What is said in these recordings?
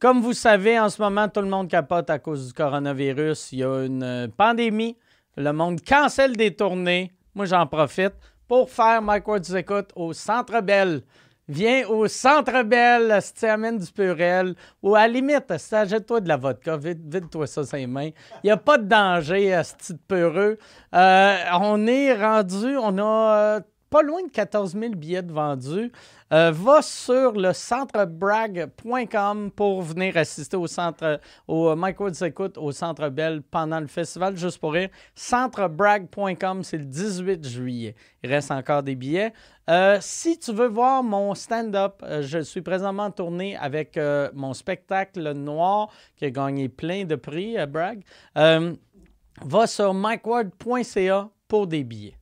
Comme vous savez, en ce moment, tout le monde capote à cause du coronavirus. Il y a une euh, pandémie. Le monde cancelle des tournées. Moi, j'en profite pour faire Mike Ward écoute au Centre Bell. Viens au Centre Bell, si tu amènes du purel, ou à la limite, si achète-toi de la vodka, vide-toi ça ses mains. Il n'y a pas de danger à ce petit peureux. Euh, on est rendu, on a euh, pas loin de 14 000 billets vendus. Euh, va sur le centrebrag.com pour venir assister au centre, au Mike Woods écoute au Centre Bell pendant le festival, juste pour rire. Centrebrag.com, c'est le 18 juillet. Il reste encore des billets. Euh, si tu veux voir mon stand-up, euh, je suis présentement en tournée avec mon spectacle noir qui a gagné plein de prix à Bragg. va sur mikeward.ca pour des billets.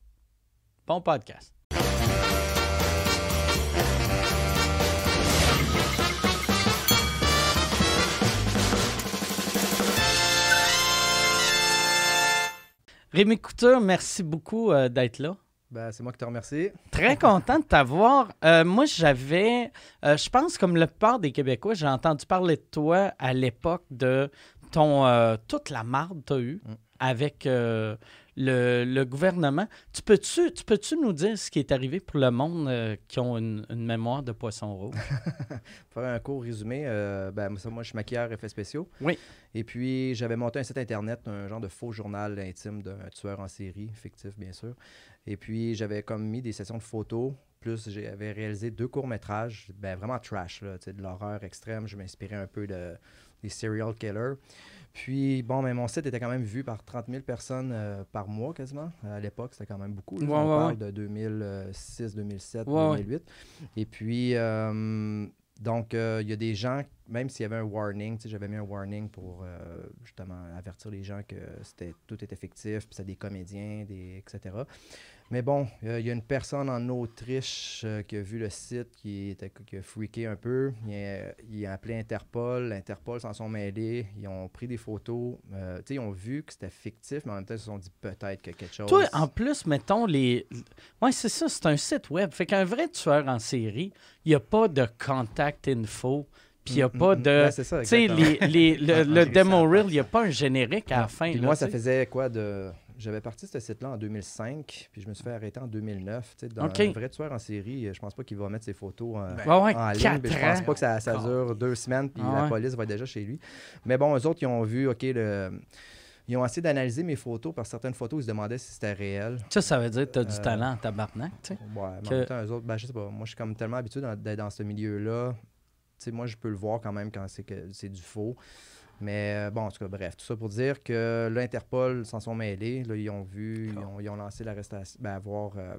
Bon podcast. Rémi Couture, merci beaucoup euh, d'être là. Ben, c'est moi qui te remercie. Très content de t'avoir. Euh, moi, j'avais, euh, je pense, comme le plupart des Québécois, j'ai entendu parler de toi à l'époque de ton toute la marde que tu as eue mm. avec le, gouvernement. Tu peux-tu, tu peux-tu nous dire ce qui est arrivé pour le monde euh, qui ont une, mémoire de poisson rouge? Pour faire un court résumé, euh, ben, moi, je suis maquilleur effets spéciaux. Oui. Et puis, j'avais monté un site Internet, un genre de faux journal intime d'un tueur en série, fictif, bien sûr. Et puis, j'avais comme mis des sessions de photos plus j'avais réalisé deux courts-métrages, ben, vraiment trash, là, de l'horreur extrême. Je m'inspirais un peu de, des serial killers. Puis, bon, mais mon site était quand même vu par 30 000 personnes euh, par mois quasiment. À l'époque, c'était quand même beaucoup. on parle de 2006, 2007, 2008. Et puis, euh, donc, euh, il y a des gens, même s'il y avait un warning, j'avais mis un warning pour justement avertir les gens que c'était tout était fictif, puis c'était des comédiens, des, etc. Mais bon, il y a une personne en Autriche euh, qui a vu le site, qui, était, qui a freaké un peu. Il a, appelé Interpol. Interpol s'en sont mêlés. Ils ont pris des photos. Euh, ils ont vu que c'était fictif, mais en même temps, ils se sont dit peut-être que quelque chose. Toi, en plus, mettons les. Oui, c'est ça, c'est un site web. Fait qu'un vrai tueur en série, il n'y a pas de contact info. Puis il n'y a mm, pas mm, de. tu sais, le, demo reel, il n'y a pas un générique à la fin. moi, ça faisait quoi de j'avais parti ce site-là en 2005, puis je me suis fait arrêter en 2009. Dans un vrai tueur en série, je pense pas qu'il va mettre ses photos en, ben, ligne. je pense pas que ça, ça dure deux semaines, puis la police va être déjà chez lui. Mais bon, eux autres, ils ont vu, OK, le ils ont essayé d'analyser mes photos. Par certaines photos, ils se demandaient si c'était réel. Ça, ça veut dire que tu as du euh, talent tabarnak, tu sais. Ouais, mais en même temps, eux autres, ben, je sais pas. Moi, je suis comme tellement habitué d'être dans ce milieu-là. Tu sais, moi, je peux le voir quand même quand c'est que c'est du faux. Mais euh, bon, en tout cas, bref, tout ça pour dire que l'Interpol s'en sont mêlés. Là, ils ont vu, ils ont, lancé l'arrestation, ben, avoir, euh,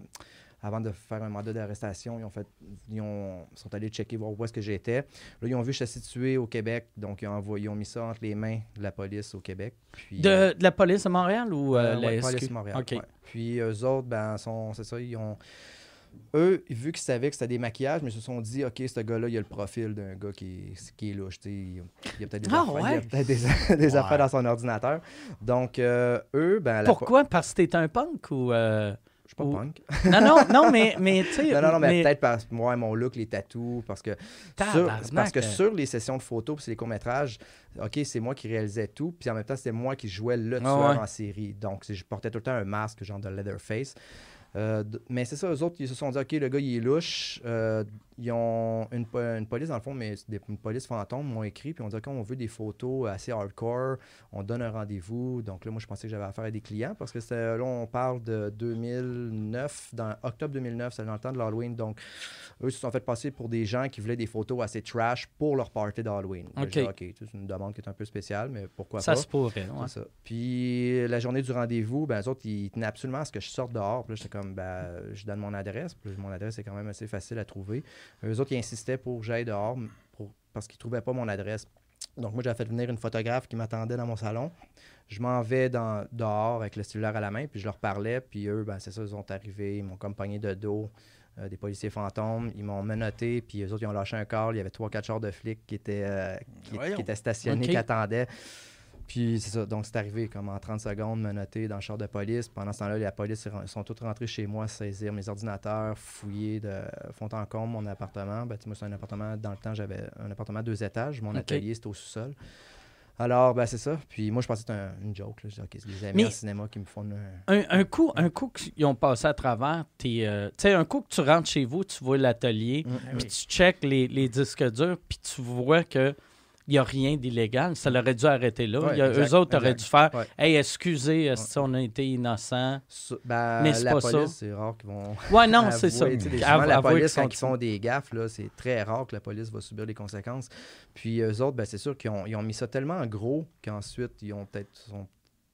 avant de faire un mandat d'arrestation, ils ont fait, ils ont, sont allés checker voir où est-ce que j'étais. Là, ils ont vu que je suis situé au Québec, donc ils ont, envoyé, ils ont mis ça entre les mains de la police au Québec. Puis, de, euh, la police à Montréal ou la police de Montréal. Puis eux autres, ben, sont, c'est ça, ils ont eux, vu qu'ils savaient que c'était des maquillages, mais ils se sont dit, OK, ce gars-là, il a le profil d'un gars qui est, qui est louche. Il y a peut-être des, ah, affaires, des, affaires dans son ordinateur. Donc, euh, eux, ben. Pourquoi? Parce que t'es un punk ou. Euh, je suis pas punk. non, non, non, mais, mais tu sais. Non, non, non, mais, peut-être parce que moi, mon look, les tatous, parce que. Sur, parce que sur les sessions de photos, puis les courts-métrages, OK, c'est moi qui réalisais tout, puis en même temps, c'était moi qui jouais le ah, tueur en série. Donc, je portais tout le temps un masque, genre de Leatherface. Euh, mais c'est ça, eux autres, ils se sont dit, OK, le gars, il est louche. Euh, ils ont une, une, police, dans le fond, mais des, une police fantôme m'ont écrit, puis on dit, OK, on veut des photos assez hardcore, on donne un rendez-vous. Donc là, moi, je pensais que j'avais affaire à des clients, parce que là, on parle de 2009, dans octobre 2009, c'est dans le temps de l'Halloween. Donc, eux se sont fait passer pour des gens qui voulaient des photos assez trash pour leur party d'Halloween. OK. c'est une demande qui est un peu spéciale, mais pourquoi ça pas? Ça se pourrait, ça. Puis la journée du rendez-vous, ben, eux autres, ils tenaient absolument à ce que je sorte dehors. Puis là, j'étais comme, ben, je donne mon adresse. mon adresse est quand même assez facile à trouver. Eux autres, ils insistaient pour que j'aille dehors parce qu'ils ne trouvaient pas mon adresse. Donc, moi, j'ai fait venir une photographe qui m'attendait dans mon salon. Je m'en vais dans, dehors avec le cellulaire à la main, puis je leur parlais. Puis eux, ben, c'est ça, ils sont arrivés, ils m'ont accompagné de dos. Euh, des policiers fantômes. Ils m'ont menotté, puis eux autres, ils ont lâché un corps. Il y avait trois, quatre chars de flics qui étaient, euh, qui, étaient stationnés, qui attendaient. Puis c'est ça. Donc, c'est arrivé comme en 30 secondes, me noter dans le char de police. Pendant ce temps-là, la police sont tous rentrés chez moi, saisir mes ordinateurs, fouiller de fond en comble mon appartement. Ben, tu sais, moi, c'est un appartement, dans le temps, j'avais un appartement à deux étages. Mon atelier, c'était au sous-sol. Alors, ben, c'est ça. Puis moi, je pensais que c'était un- une joke. Là. Je dis, OK, c'est des amis Mais- cinéma qui me font une... Un, un coup, un coup qu'ils ont passé à travers, tes, euh, tu sais, un coup que tu rentres chez vous, tu vois l'atelier, Mm. puis tu checkes les, les disques durs, puis tu vois que il n'y a rien d'illégal. Ça l'aurait dû arrêter là. Ouais, a- exact, eux autres auraient exact. dû faire Ouais. Hey, excusez, si on a été innocent. Ça- Ben, Mais c'est pas ça. police, c'est rare qu'ils vont... Ouais, non, c'est ça. avouer, la police, ça- quand ils font des gaffes, là, c'est très rare que la police va subir les conséquences. Puis eux autres, ben, c'est sûr qu'ils ont, ils ont mis ça tellement en gros qu'ensuite, ils ont peut-être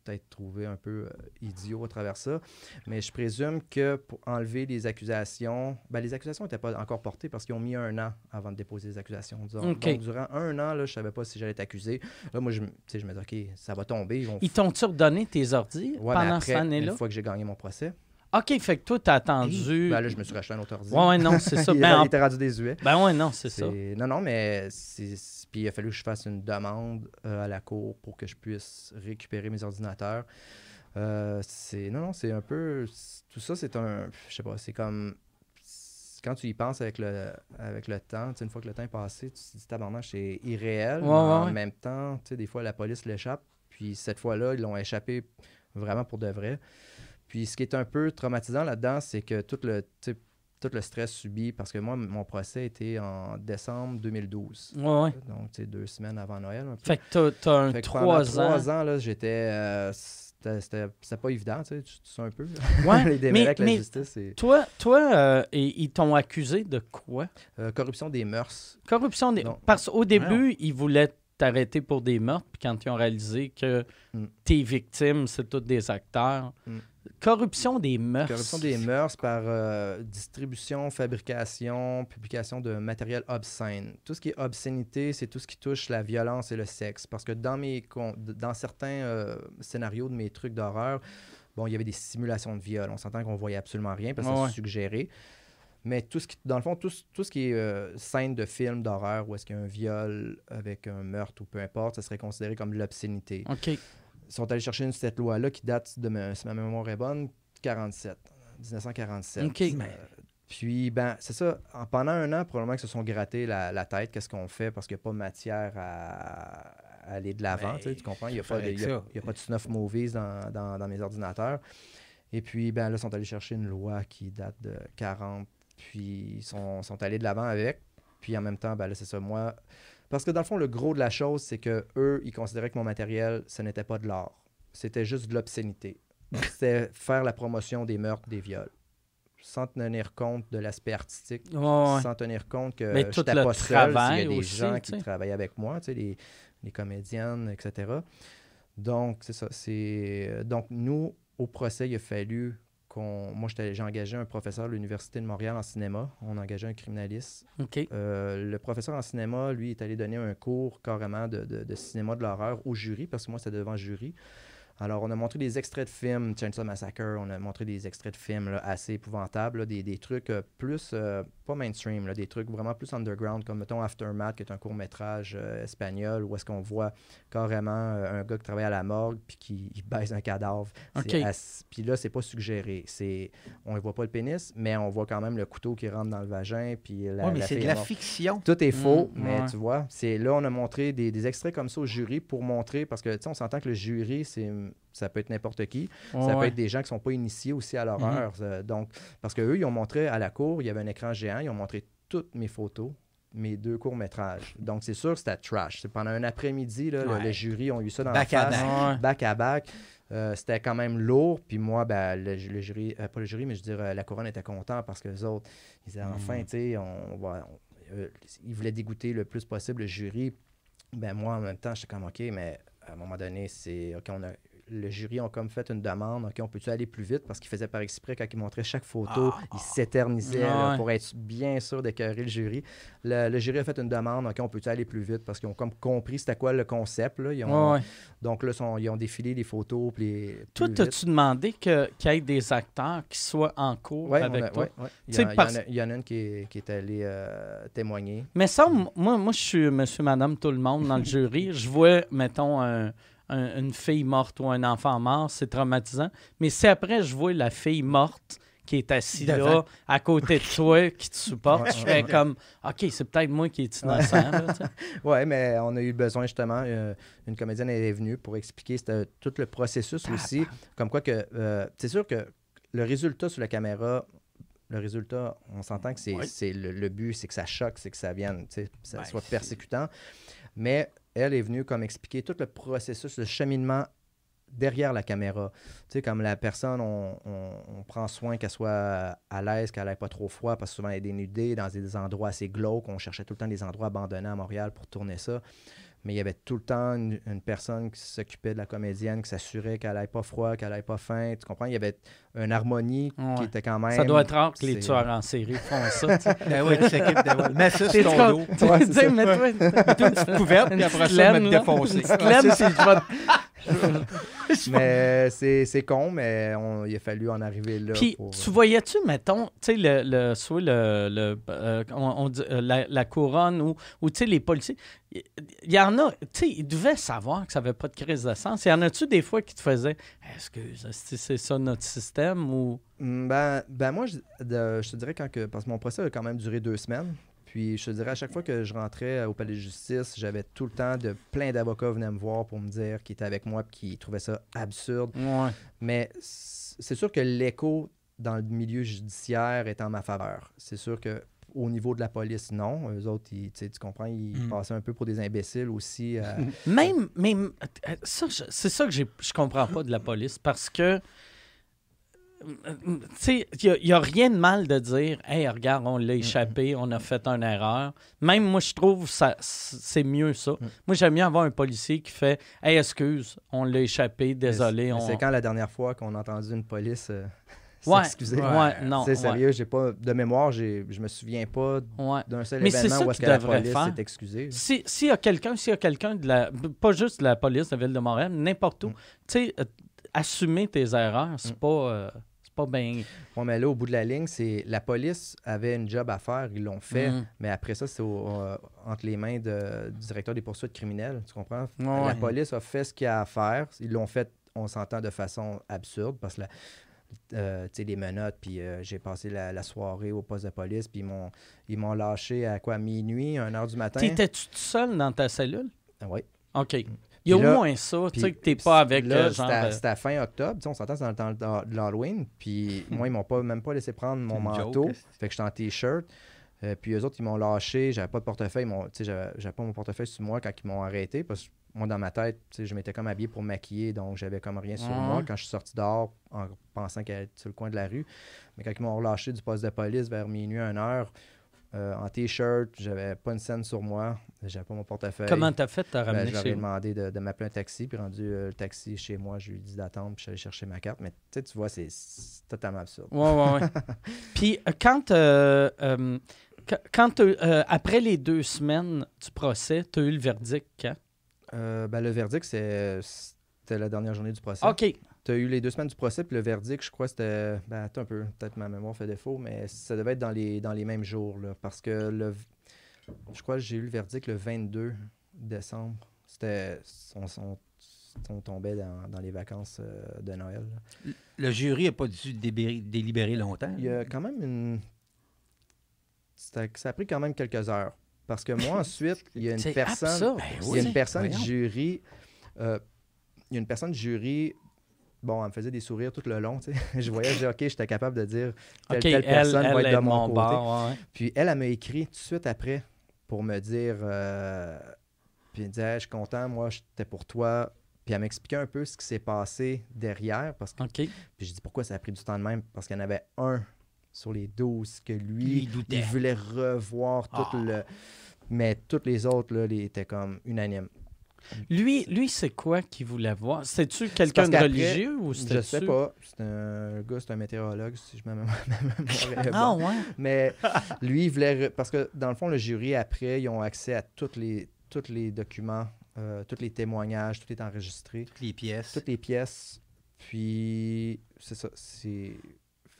peut-être trouvé un peu euh, idiots à travers ça. Mais je présume que pour enlever les accusations, ben, les accusations n'étaient pas encore portées parce qu'ils ont mis un an avant de déposer les accusations. disons. Donc, durant un an, là, je savais pas si j'allais être accusé. Là, moi, je, je me dis, OK, ça va tomber. Ils vont Ils t'ont-tu redonné tes ordi Ouais, mais pendant après, cette année-là? Une fois que j'ai gagné mon procès, OK, fait que toi, t'as attendu. ben là, je me suis racheté un autre ordi. Ouais, ouais, non, c'est ça. il, Ben, était rendu désuet. ben ouais, non, c'est ça. Non, non, mais c'est... Puis il a fallu que je fasse une demande euh, à la cour pour que je puisse récupérer mes ordinateurs. Euh, c'est... Non, non, c'est un peu... Tout ça, c'est un... Je sais pas, c'est comme... Quand tu y penses avec le, avec le temps, une fois que le temps est passé, tu te dis tabarnak, c'est irréel. Ouais, mais en ouais, même temps, des fois, la police l'échappe. Puis cette fois-là, ils l'ont échappé vraiment pour de vrai. Puis ce qui est un peu traumatisant là-dedans, c'est que tout le, tout le stress subi, parce que moi, mon procès était en décembre 2012. Ouais, ouais. Donc, tu sais, deux semaines avant Noël. Un peu. Fait que t'as, t'as un Fait que trois ans. trois ans, là, j'étais. euh, c'était, pas évident, tu sais, tu, tu sais un peu. Ouais, Les démêlés mais- avec la mais- justice. Et, Toi, toi euh, et- ils t'ont accusé de quoi? euh, corruption des mœurs. Corruption des. Non. Parce qu'au début, ils voulaient t'arrêter pour des meurtres, puis quand ils ont réalisé que Mm. tes victimes, c'est tous des acteurs. Mm. Corruption des mœurs. Corruption des mœurs par euh, distribution, fabrication, publication de matériel obscène. Tout ce qui est obscénité, c'est tout ce qui touche la violence et le sexe. Parce que dans, mes, dans certains euh, scénarios de mes trucs d'horreur, bon, il y avait des simulations de viol. On s'entend qu'on voyait absolument rien parce que Ouais, c'est suggéré. Mais tout ce qui, dans le fond, tout, ce- tout ce qui est euh, scène de film d'horreur où est-ce qu'il y a un viol avec un meurtre ou peu importe, ça serait considéré comme de l'obscénité OK. Ils sont allés chercher une, cette loi-là qui date de, ma- si ma mémoire est bonne, 47, 1947. OK. Euh, puis, ben, c'est ça. En- pendant un an, probablement qu'ils se sont grattés la, la tête. Qu'est-ce qu'on fait? Parce qu'il n'y a pas matière à, à aller de l'avant. Ben, tu tu comprends? Il n'y a, pas y y a pas de snuff movies dans, dans- dans mes ordinateurs. Et puis, ben là, ils sont allés chercher une loi qui date de 40. Puis, ils sont, sont allés de l'avant avec. Puis, en même temps, ben là, c'est ça. Moi, parce que dans le fond, le gros de la chose, c'est que eux, ils considéraient que mon matériel, ce n'était pas de l'art. C'était juste de l'obscénité. C'était faire la promotion des meurtres, des viols. Sans tenir compte de l'aspect artistique, ouais. sans tenir compte que Mais tout le pas seul, s'il y a des aussi, gens qui travaillaient avec moi, tu sais, les, les comédiennes, etc. Donc, c'est ça. C'est... euh, Donc, nous, au procès, il a fallu. Moi, j'étais- j'ai engagé un professeur de l'Université de Montréal en cinéma. On a engagé un criminaliste euh, le professeur en cinéma, lui, est allé donner un cours carrément de, de- de cinéma de l'horreur au jury, parce que moi, c'était devant jury. Alors, on a montré des extraits de films, Chainsaw Massacre, on a montré des extraits de films là, assez épouvantables, là, des, des trucs euh, plus, euh, pas mainstream, là, des trucs vraiment plus underground, comme mettons Aftermath, qui est un court-métrage euh, espagnol, où est-ce qu'on voit carrément euh, un gars qui travaille à la morgue, puis qui baise un cadavre. C'est OK. ass- Puis là, c'est pas suggéré. C'est, on ne voit pas le pénis, mais on voit quand même le couteau qui rentre dans le vagin, puis la, Ouais, mais c'est de la fiction. Tout est faux, Mm, mais ouais. tu vois, c'est là on a montré des, des extraits comme ça au jury pour montrer parce que tu sais on s'entend que le jury c'est ça peut être n'importe qui, ça Ouais, peut être des gens qui sont pas initiés aussi à l'horreur. euh, donc parce que eux ils ont montré à la cour, il y avait un écran géant, ils ont montré toutes mes photos mes deux courts-métrages. Donc, c'est sûr que c'était trash. C'est pendant un après-midi, là, le- Ouais. le, jury ont eu ça dans Back la à face. Ouais. Back à back. Euh, c'était quand même lourd. Puis moi, ben, le, le jury, euh, pas le jury, mais je veux dire, euh, la couronne était content parce que les autres, ils disaient enfin, tu sais, on, va. on- euh, ils voulaient dégoûter le plus possible le jury. Ben moi, en même temps, j'étais comme, OK, mais à un moment donné, c'est. OK, on a. Le jury ont comme fait une demande, OK, on peut-tu aller plus vite? Parce qu'ils faisaient par exprès, quand ils montraient chaque photo, Ah. ils s'éternisaient Ah ouais. pour être bien sûr d'écœurer le jury. Le, le jury a fait une demande, OK, on peut-tu aller plus vite? Parce qu'ils ont comme compris c'était quoi le concept. Là. Ils ont, Ouais, ouais. donc là, sont- ils ont défilé les photos. Puis les, Toi, t'as-tu demandé qu'il y ait des acteurs qui soient en cours Ouais, avec a- toi? Il, y il en a, il y en a une qui est, qui est allée euh, témoigner. Mais ça, moi, moi je suis monsieur, madame, tout le monde dans le jury. Je vois, mettons, un, un- une fille morte ou un enfant mort, c'est traumatisant. Mais si après je vois la fille morte qui est assise là, à côté de toi, qui te supporte, Ouais, je ouais, fais comme, OK, c'est peut-être moi qui est innocent. Ouais, mais on a eu besoin justement. euh, une comédienne est venue pour expliquer tout le processus aussi. Comme quoi que euh, c'est sûr que le résultat sur la caméra, le résultat, on s'entend que c'est c'est le, le but, c'est que ça choque, c'est que ça vienne, sais, ça Ouais, soit persécutant. Mais elle est venue comme expliquer tout le processus, le cheminement derrière la caméra. Tu sais, comme la personne, on, prend soin qu'elle soit à l'aise, qu'elle n'ait pas trop froid, parce que souvent elle est dénudée dans des endroits assez glauques. On cherchait tout le temps des endroits abandonnés à Montréal pour tourner ça. Mais il y avait tout le temps une, une personne qui s'occupait de la comédienne, qui s'assurait qu'elle n'ait pas froid, qu'elle n'ait pas faim. Tu comprends? Il y avait une harmonie Ouais. qui était quand même. Ça doit être rare que les c'est- tueurs en série font ça. tu sais. Ben oui, de Mets ça sur ton dos. c'est mets-toi une petite couverte, puis après ça, me laine, là. défoncer. Mais c'est con, mais on- il a fallu en arriver là. Puis, pour- tu voyais-tu, mettons, tu sais, le, le, soit le, le, euh, on, on dit, euh, la, la couronne ou, ou tu sais, les policiers, il y, en a, tu sais, ils devaient savoir que ça n'avait pas de crise de sens. Il y en a-tu des fois qui te faisaient, excuse, est-ce que c'est ça notre système ou. Mm, Ben, ben moi, je, de- je te dirais quand que. Parce que mon procès a quand même duré deux semaines. Puis je te dirais, à chaque fois que je rentrais au palais de justice, j'avais tout le temps de plein d'avocats venaient me voir pour me dire qu'ils étaient avec moi et qu'ils trouvaient ça absurde. Ouais. Mais c'est sûr que l'écho dans le milieu judiciaire est en ma faveur. C'est sûr que au niveau de la police, non. Eux autres, ils- tu comprends, ils Mm. passaient un peu pour des imbéciles aussi. euh, Même, même euh, ça, c'est ça que je comprends pas de la police parce que, tu sais, il n'y a, rien de mal de dire, hey, regarde, on l'a échappé, on a fait une erreur. Même moi, je trouve ça c'est mieux ça. Moi, j'aime mieux avoir un policier qui fait, hey, excuse, on l'a échappé, désolé. on... C'est quand la dernière fois qu'on a entendu une police euh, Ouais, s'excuser? ouais, non. C'est ouais, sérieux, j'ai pas de mémoire, j'ai, je me souviens pas d'un seul Mais événement où est-ce que la police s'est excusée. Si- S'il y a quelqu'un, s'il y a quelqu'un de la. Pas juste de la police de la ville de Montréal, n'importe où. Mm. Tu sais, euh, assumer tes erreurs, c'est Mm. pas. euh, pas bien. Mais là, au bout de la ligne, c'est la police avait une job à faire, ils l'ont fait, Mm. mais après ça, c'est euh, entre les mains de- du directeur des poursuites criminelles, tu comprends? Ouais, La police a fait ce qu'il y a à faire. Ils l'ont fait, on s'entend, de façon absurde, parce que la- euh, tu sais, les menottes, puis euh, j'ai passé la, la soirée au poste de police, puis ils m'ont, lâché à quoi, minuit, 1 heure du matin? T'étais-tu tout seul dans ta cellule? Ouais. OK. Il y a au moins ça, tu sais, que t'es pas avec là, euh, genre. c'était à- euh, à fin octobre, tu sais, on s'entend, c'est dans le temps de l'Halloween. Puis moi, ils m'ont pas, même pas laissé prendre mon manteau. joke, fait que j'étais en t-shirt. Euh, puis eux autres, ils m'ont lâché. J'avais pas de portefeuille. ils m'ont- tu sais, J'avais pas mon portefeuille sur moi quand ils m'ont arrêté. Parce que moi, dans ma tête, tu sais, je m'étais comme habillé pour me maquiller. Donc, j'avais comme rien sur moi quand je suis sorti dehors en pensant qu'elle était sur le coin de la rue. Mais quand ils m'ont relâché du poste de police vers minuit, 1 heure, euh, en t-shirt, j'avais pas une scène sur moi. J'avais pas mon portefeuille. Comment t'as fait de te Ben, je ai demandé de, de m'appeler un taxi, puis rendu euh, le taxi chez moi, je lui ai dit d'attendre, puis allé chercher ma carte. Mais tu vois, c'est totalement absurde. Ouais, ouais, ouais. Puis euh, quand. euh, qu- quand t'as- après les deux semaines du procès, tu as eu le verdict quand? Ben, le verdict, c'est- c'était la dernière journée du procès. OK. Tu as eu les deux semaines du procès, puis le verdict, je crois, c'était. Ben, attends un peu, peut-être ma mémoire fait défaut, mais ça devait être dans les, dans les mêmes jours, là, parce que le. Je crois que j'ai eu le verdict le 22 décembre. C'était. On, on- on tombait dans, dans les vacances euh, de Noël. là. Le jury n'a pas dû délibérer longtemps? Il y a quand même une. Ça a pris quand même quelques heures. Parce que moi, ensuite, il y a une personne. Ben Il y a oui. une personne du voyons. jury. euh, il y a une personne du jury. Bon, elle me faisait des sourires tout le long. tu sais. Je voyais, je disais, OK, j'étais capable de dire telle, personne elle va être de mon côté. bord. ouais, ouais. Puis elle, elle m'a écrit tout de suite après pour me dire. euh, puis elle me disait, Hey, je suis content, moi, j'étais pour toi. Puis elle m'expliquait un peu ce qui s'est passé derrière. Parce que, puis je dis, pourquoi ça a pris du temps de même? Parce qu'il y en avait un sur les 12 que lui, il voulait revoir tout Ah. le. Mais toutes les autres, là, ils étaient comme unanimes. Lui, lui c'est quoi qu'il voulait voir? C'est-tu quelqu'un de religieux ou Je c'était sais pas. C'est un gars, c'est un météorologue, si je me Ah ouais? Mais lui, il voulait. re- Parce que dans le fond, le jury, après, ils ont accès à tous les, tous les documents, euh, tous les témoignages, tout est enregistré, Toutes les pièces. toutes les pièces. Puis, c'est ça. C'est.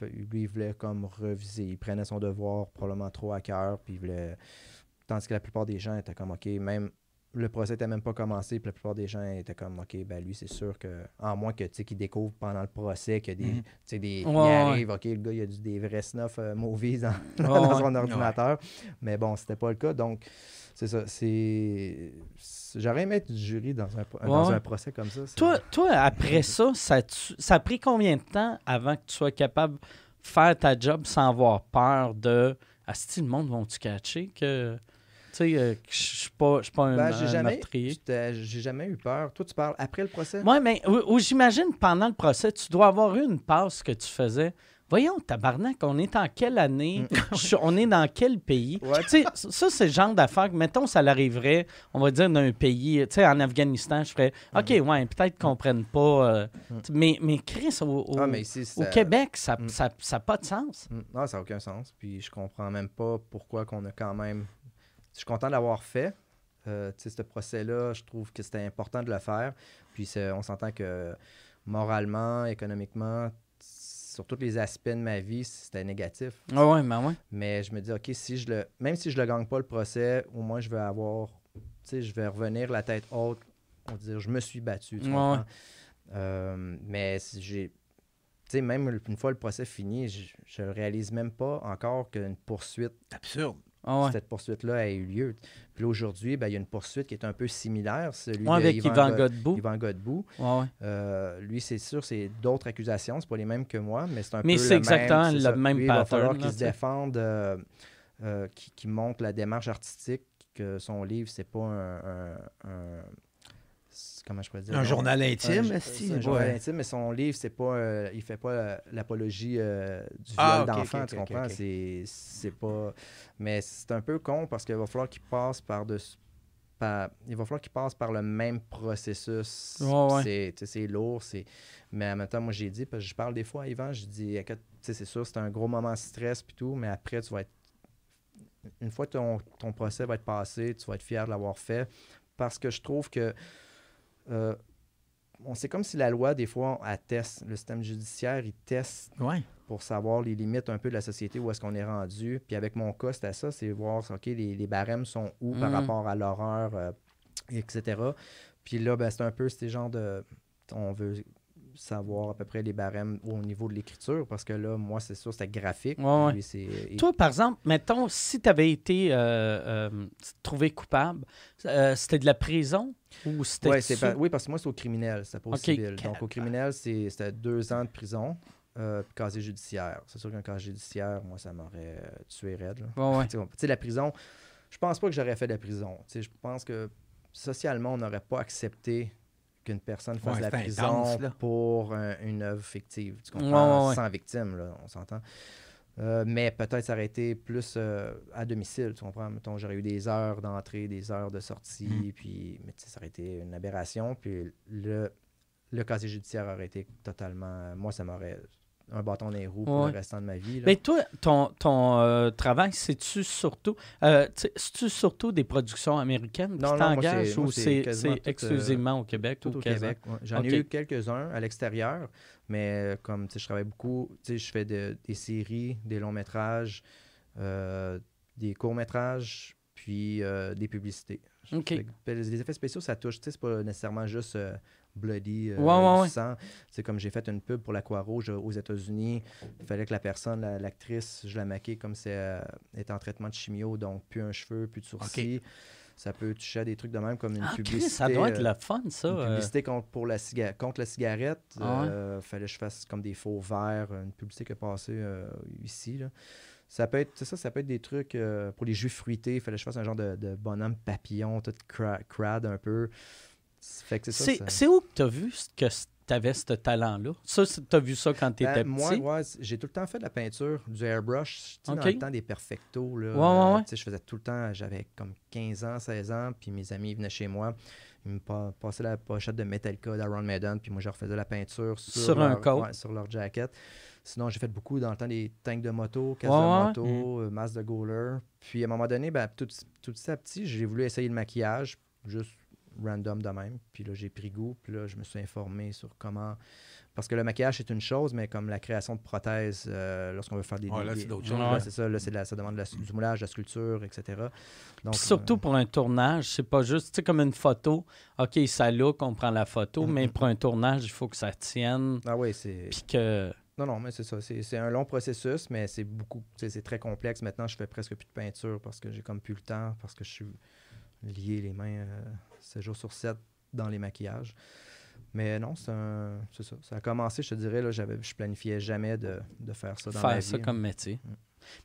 Lui, il voulait comme reviser. Il prenait son devoir probablement trop à cœur. Puis, il voulait. Tandis que la plupart des gens étaient comme, OK, même le procès n'était même pas commencé, puis la plupart des gens étaient comme, OK, ben lui, c'est sûr que, en moins que, tu sais, qu'il découvre pendant le procès qu'il y a des, Mhm. tu sais, des, Ouais, il ouais. arrive, OK, le gars, il y a du- des vrais snuff euh, movies dans, Ouais, dans son ordinateur. Mais bon, c'était pas le cas, donc, c'est ça, c'est... J'aurais aimé être jury dans un, dans un procès comme ça. Toi, toi, après ça, ça, tu- ça a pris combien de temps avant que tu sois capable de faire ta job sans avoir peur de Asti, le monde vont-tu catcher que. Tu sais, euh, je suis pas, je suis pas un, Ben, j'ai jamais, j'ai jamais eu peur. Toi, tu parles après le procès? Oui, mais ou, ou j'imagine pendant le procès, tu dois avoir eu une passe que tu faisais. Voyons, tabarnak, on est en quelle année? Suis- on est dans quel pays? Ouais. Tu sais, ça, c'est le genre d'affaire que, mettons, ça l'arriverait, on va dire, d'un pays, tu sais, en Afghanistan, je ferais, OK, ouais, peut-être qu'on prenne pas. euh, mais, mais Chris, au, au- Ah, mais ici, au ça- Québec, ça n'a Mm. ça, ça pas de sens. Mm. Non, ça n'a aucun sens. Puis je comprends même pas pourquoi qu'on a quand même. Je suis content d'avoir fait. Euh, ce procès-là, je trouve que c'était important de le faire. Puis on s'entend que moralement, économiquement, sur tous les aspects de ma vie, c'était négatif. Ah ouais, mais ouais. Mais je me dis, OK, si je le. Même si je le gagne pas le procès, au moins je vais avoir. Tu sais, je vais revenir la tête haute. On va dire, je me suis battu. tu Ouais. Euh, mais si j'ai. Tu sais, même une fois le procès fini, je, je réalise même pas encore qu'une poursuite, absurde. Ah ouais. cette poursuite-là a eu lieu. Puis aujourd'hui, ben, il y a une poursuite qui est un peu similaire, celui Ouais, avec Yvan Go- Godbout. Yvan Godbout. Ouais. Euh, lui, c'est sûr, c'est d'autres accusations. C'est pas les mêmes que moi, mais c'est un Mais peu c'est le exactement même, c'est le ça. même Lui, Il va pattern, falloir qu'il se défende, euh, euh, qu'il qu'il montre la démarche artistique, que son livre, c'est pas un... un- un- c'est- comment je pourrais dire? Un journal intime, Un- c'est un ouais. journal intime, mais son livre, c'est pas, euh, il fait pas euh, l'apologie euh, du viol Ah, ok, d'enfant, tu comprends? C'est, c'est pas... Mais c'est un peu con parce qu'il va falloir qu'il passe par de par- il va falloir qu'il passe par le même processus. Ouais. C'est, lourd, c'est... mais en même temps, moi, j'ai dit, parce que je parle des fois à Yvan, je dis, c'est sûr, c'est un gros moment de stress puis tout, mais après, tu vas être... Une fois que ton, ton procès va être passé, tu vas être fier de l'avoir fait, parce que je trouve que... euh, on c'est comme si la loi, des fois, elle teste, le système judiciaire, il teste Ouais. pour savoir les limites un peu de la société, où est-ce qu'on est rendu. Puis avec mon cas, c'était ça, c'est voir, OK, les, les barèmes sont où par Mhm. rapport à l'horreur, euh, etc. Puis là, ben, c'est un peu ces genres de... On veut savoir à peu près les barèmes au niveau de l'écriture, parce que là, moi, c'est sûr, c'était graphique. Ouais, ouais. Lui, c'est... et- Toi, par exemple, mettons, si tu avais été euh, euh, trouvé coupable, euh, c'était de la prison ou c'était. Ouais, c'est Oui, parce que moi, c'est au criminel, c'était pas au Ok. civil. Donc, au criminel, c'est- c'était deux ans de prison, euh, casier judiciaire. C'est sûr qu'un casier judiciaire, moi, ça m'aurait tué raide. là. Ouais, ouais. Tu sais, tu sais, la prison, je pense pas que j'aurais fait de la prison. Tu sais, je pense que socialement, on n'aurait pas accepté qu'une personne fasse Ouais, la prison intense, pour un- une œuvre fictive. Tu comprends? ouais. Sans victime, là, on s'entend. Euh, mais peut-être ça aurait été plus euh, à domicile, tu comprends? Mettons, j'aurais eu des heures d'entrée, des heures de sortie, Mhm. puis mais ça aurait été une aberration. Puis le, le casier judiciaire aurait été totalement... Moi, ça m'aurait un bâton dans les roues pour Ouais. le restant de ma vie. là. Mais toi, ton, ton euh, travail, c'est-tu surtout, euh, tu surtout des productions américaines qui Non, moi, t'engagent ou c'est euh, exclusivement au Québec Tout ou au? Québec. ouais. J'en ai eu quelques-uns à l'extérieur, mais euh, comme je travaille beaucoup, je fais de- des séries, des longs métrages, des courts métrages, puis des publicités. OK. Fait que, ben, les effets spéciaux, ça touche, c'est pas nécessairement juste bloody, euh, Ouais, ouais, du ouais. sang. C'est comme j'ai fait une pub pour la Croix-Rouge euh, aux États-Unis. Il fallait que la personne, la- l'actrice, je la maquille comme elle était en traitement de chimio, donc plus un cheveu, plus de sourcils. Ça peut toucher à des trucs de même comme une Ah, publicité. ça doit être euh, le fun, ça. une euh. publicité contre, pour la contre la cigarette. Ah ouais? euh, fallait que je fasse comme des faux verres, une publicité qui passée euh, ici. là. Ça peut être c'est ça, ça peut être des trucs euh, pour les jus fruités. Il fallait que je fasse un genre de, de bonhomme papillon, tout cra- crade un peu. C'est ça. Ça- où que tu as vu que tu avais ce talent-là? Ça, tu as vu ça quand tu Ben, étais moi, petit? ouais, c- j'ai tout le temps fait de la peinture, du airbrush. Tu sais, Ok. Dans le temps des perfectos. Là, Ouais, ouais, Je faisais tout le temps, j'avais comme 15 ans, 16 ans, puis mes amis venaient chez moi. Ils me pa- passaient la pochette de Metallica d'Iron Maiden, puis moi je refaisais la peinture sur, Sur un leur, coat. ouais, sur leur jacket. Sinon, j'ai fait beaucoup dans le temps des tanks de moto, Ouais, de moto, euh, masses de goaler. Puis à un moment donné, ben, tout, tout petit à petit, j'ai voulu essayer le maquillage, juste random de même. Puis là, j'ai pris goût. Puis là, je me suis informé sur comment. Parce que le maquillage, c'est une chose, mais comme la création de prothèses, euh, lorsqu'on veut faire des. Ouais, là, c'est d'autres choses. Ouais. c'est ça. Là, c'est de la- ça demande de la- du moulage, de la sculpture, etc. Donc, Puis surtout euh, pour un tournage, c'est pas juste, tu sais, comme une photo. OK, ça look, on prend la photo, Mhm. mais pour un tournage, il faut que ça tienne. ah oui, c'est. Puis que. Non, non, mais c'est ça. C'est c'est un long processus, mais c'est beaucoup. C'est très complexe. Maintenant, je fais presque plus de peinture parce que j'ai comme plus le temps, parce que je suis lié les mains euh, 7 jours sur 7 dans les maquillages. Mais non, c'est ça. Ça a commencé, je te dirais, là, je planifiais jamais de, de faire ça dans ma faire vie. ça hein. comme métier. Mm.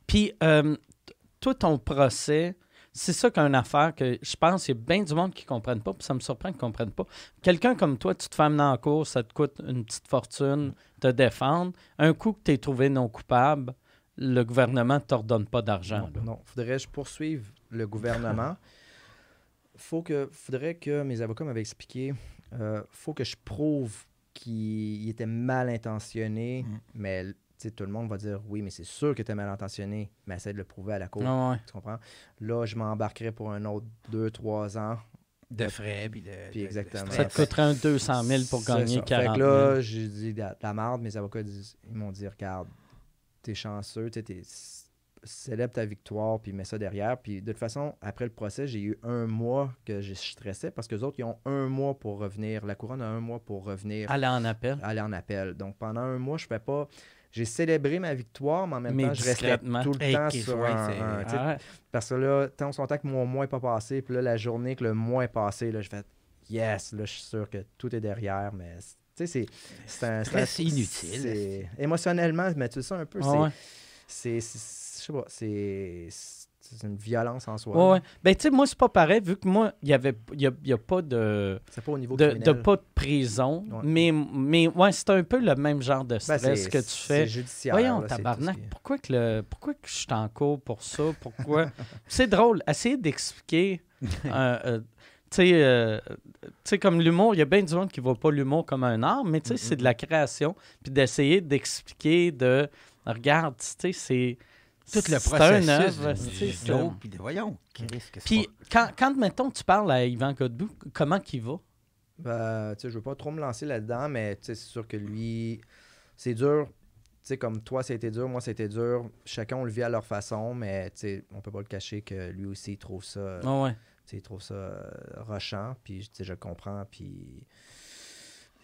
Puis, euh, t- toi, ton procès, c'est ça qu'une affaire que je pense qu'il y a bien du monde qui ne comprennent pas, puis ça me surprend qu'ils ne comprennent pas. Quelqu'un comme toi, tu te fais amener en cours, ça te coûte une petite fortune te défendre. Un coup que tu es trouvé non coupable, le gouvernement ne t'ordonne pas d'argent. Non, non. faudrait que je poursuive le gouvernement. faut que, faudrait que mes avocats m'avaient expliqué, euh, faut que je prouve qu'il était mal intentionné, Mm. mais tout le monde va dire oui, mais c'est sûr que tu es mal intentionné, mais essaie de le prouver à la cour. Ah ouais. Tu comprends? Là, je m'embarquerai pour un autre 2-3 ans. De frais, puis de. Puis de exactement. Ça te coûterait un 200 000 pour gagner ça. 40 Fait 000. que là, j'ai dit la, la merde. Mes avocats disent, ils m'ont dit regarde, t'es chanceux, tu sais, t'es- célèbre ta victoire, puis mets ça derrière. Puis de toute façon, après le procès, j'ai eu un mois que je stressais parce que les autres, ils ont un mois pour revenir. La couronne a un mois pour revenir, Aller en appel. aller en appel. Donc pendant un mois, je ne fais pas. J'ai célébré ma victoire, mais en même Mais temps, je restais tout le Hey, temps sur ouais, un- c'est- un- tu sais, Ah ouais. parce que là, tant son temps que mon mois n'est pas passé, puis là, la journée que le mois est passé, là, je fais yes, là, je suis sûr que tout est derrière, mais tu sais, c'est- c'est un. Stress c'est inutile. Émotionnellement, mais tu sais un peu, Ah ouais. c'est. Sais pas, c'est. C'est une violence en soi. Ouais, ouais. Ben, tu sais, moi, c'est pas pareil, vu que moi, il n'y avait y a, y a pas de. C'est pas au niveau de, pas de prison. Ouais. Mais, mais ouais, c'est un peu le même genre de Ben, stress que tu C'est fais. judiciaire. Voyons, là, tabarnak, qui pourquoi que, le, pourquoi que je suis en cours pour ça? Pourquoi? c'est drôle, essayer d'expliquer. euh, euh, tu sais, euh, tu sais, comme l'humour, il y a bien du monde qui ne voit pas l'humour comme un art, mais tu sais, c'est de la création. Puis d'essayer d'expliquer de. Regarde, tu sais, c'est. Tout le c'est processus. un œuvre, c'est- joke, puis de voyons. Chris, qu'est-ce que Puis quand, quand, mettons, tu parles à Yvan Godbout, comment qu'il va? Ben, tu sais, je veux pas trop me lancer là-dedans, mais tu sais, c'est sûr que lui, c'est dur. Tu sais, comme toi, ça a été dur, moi, ça a été dur. Chacun, on le vit à leur façon, mais tu sais, on peut pas le cacher que lui aussi, il trouve ça, Ah ouais. tu sais, il trouve ça euh, rushant, puis tu sais, je comprends, puis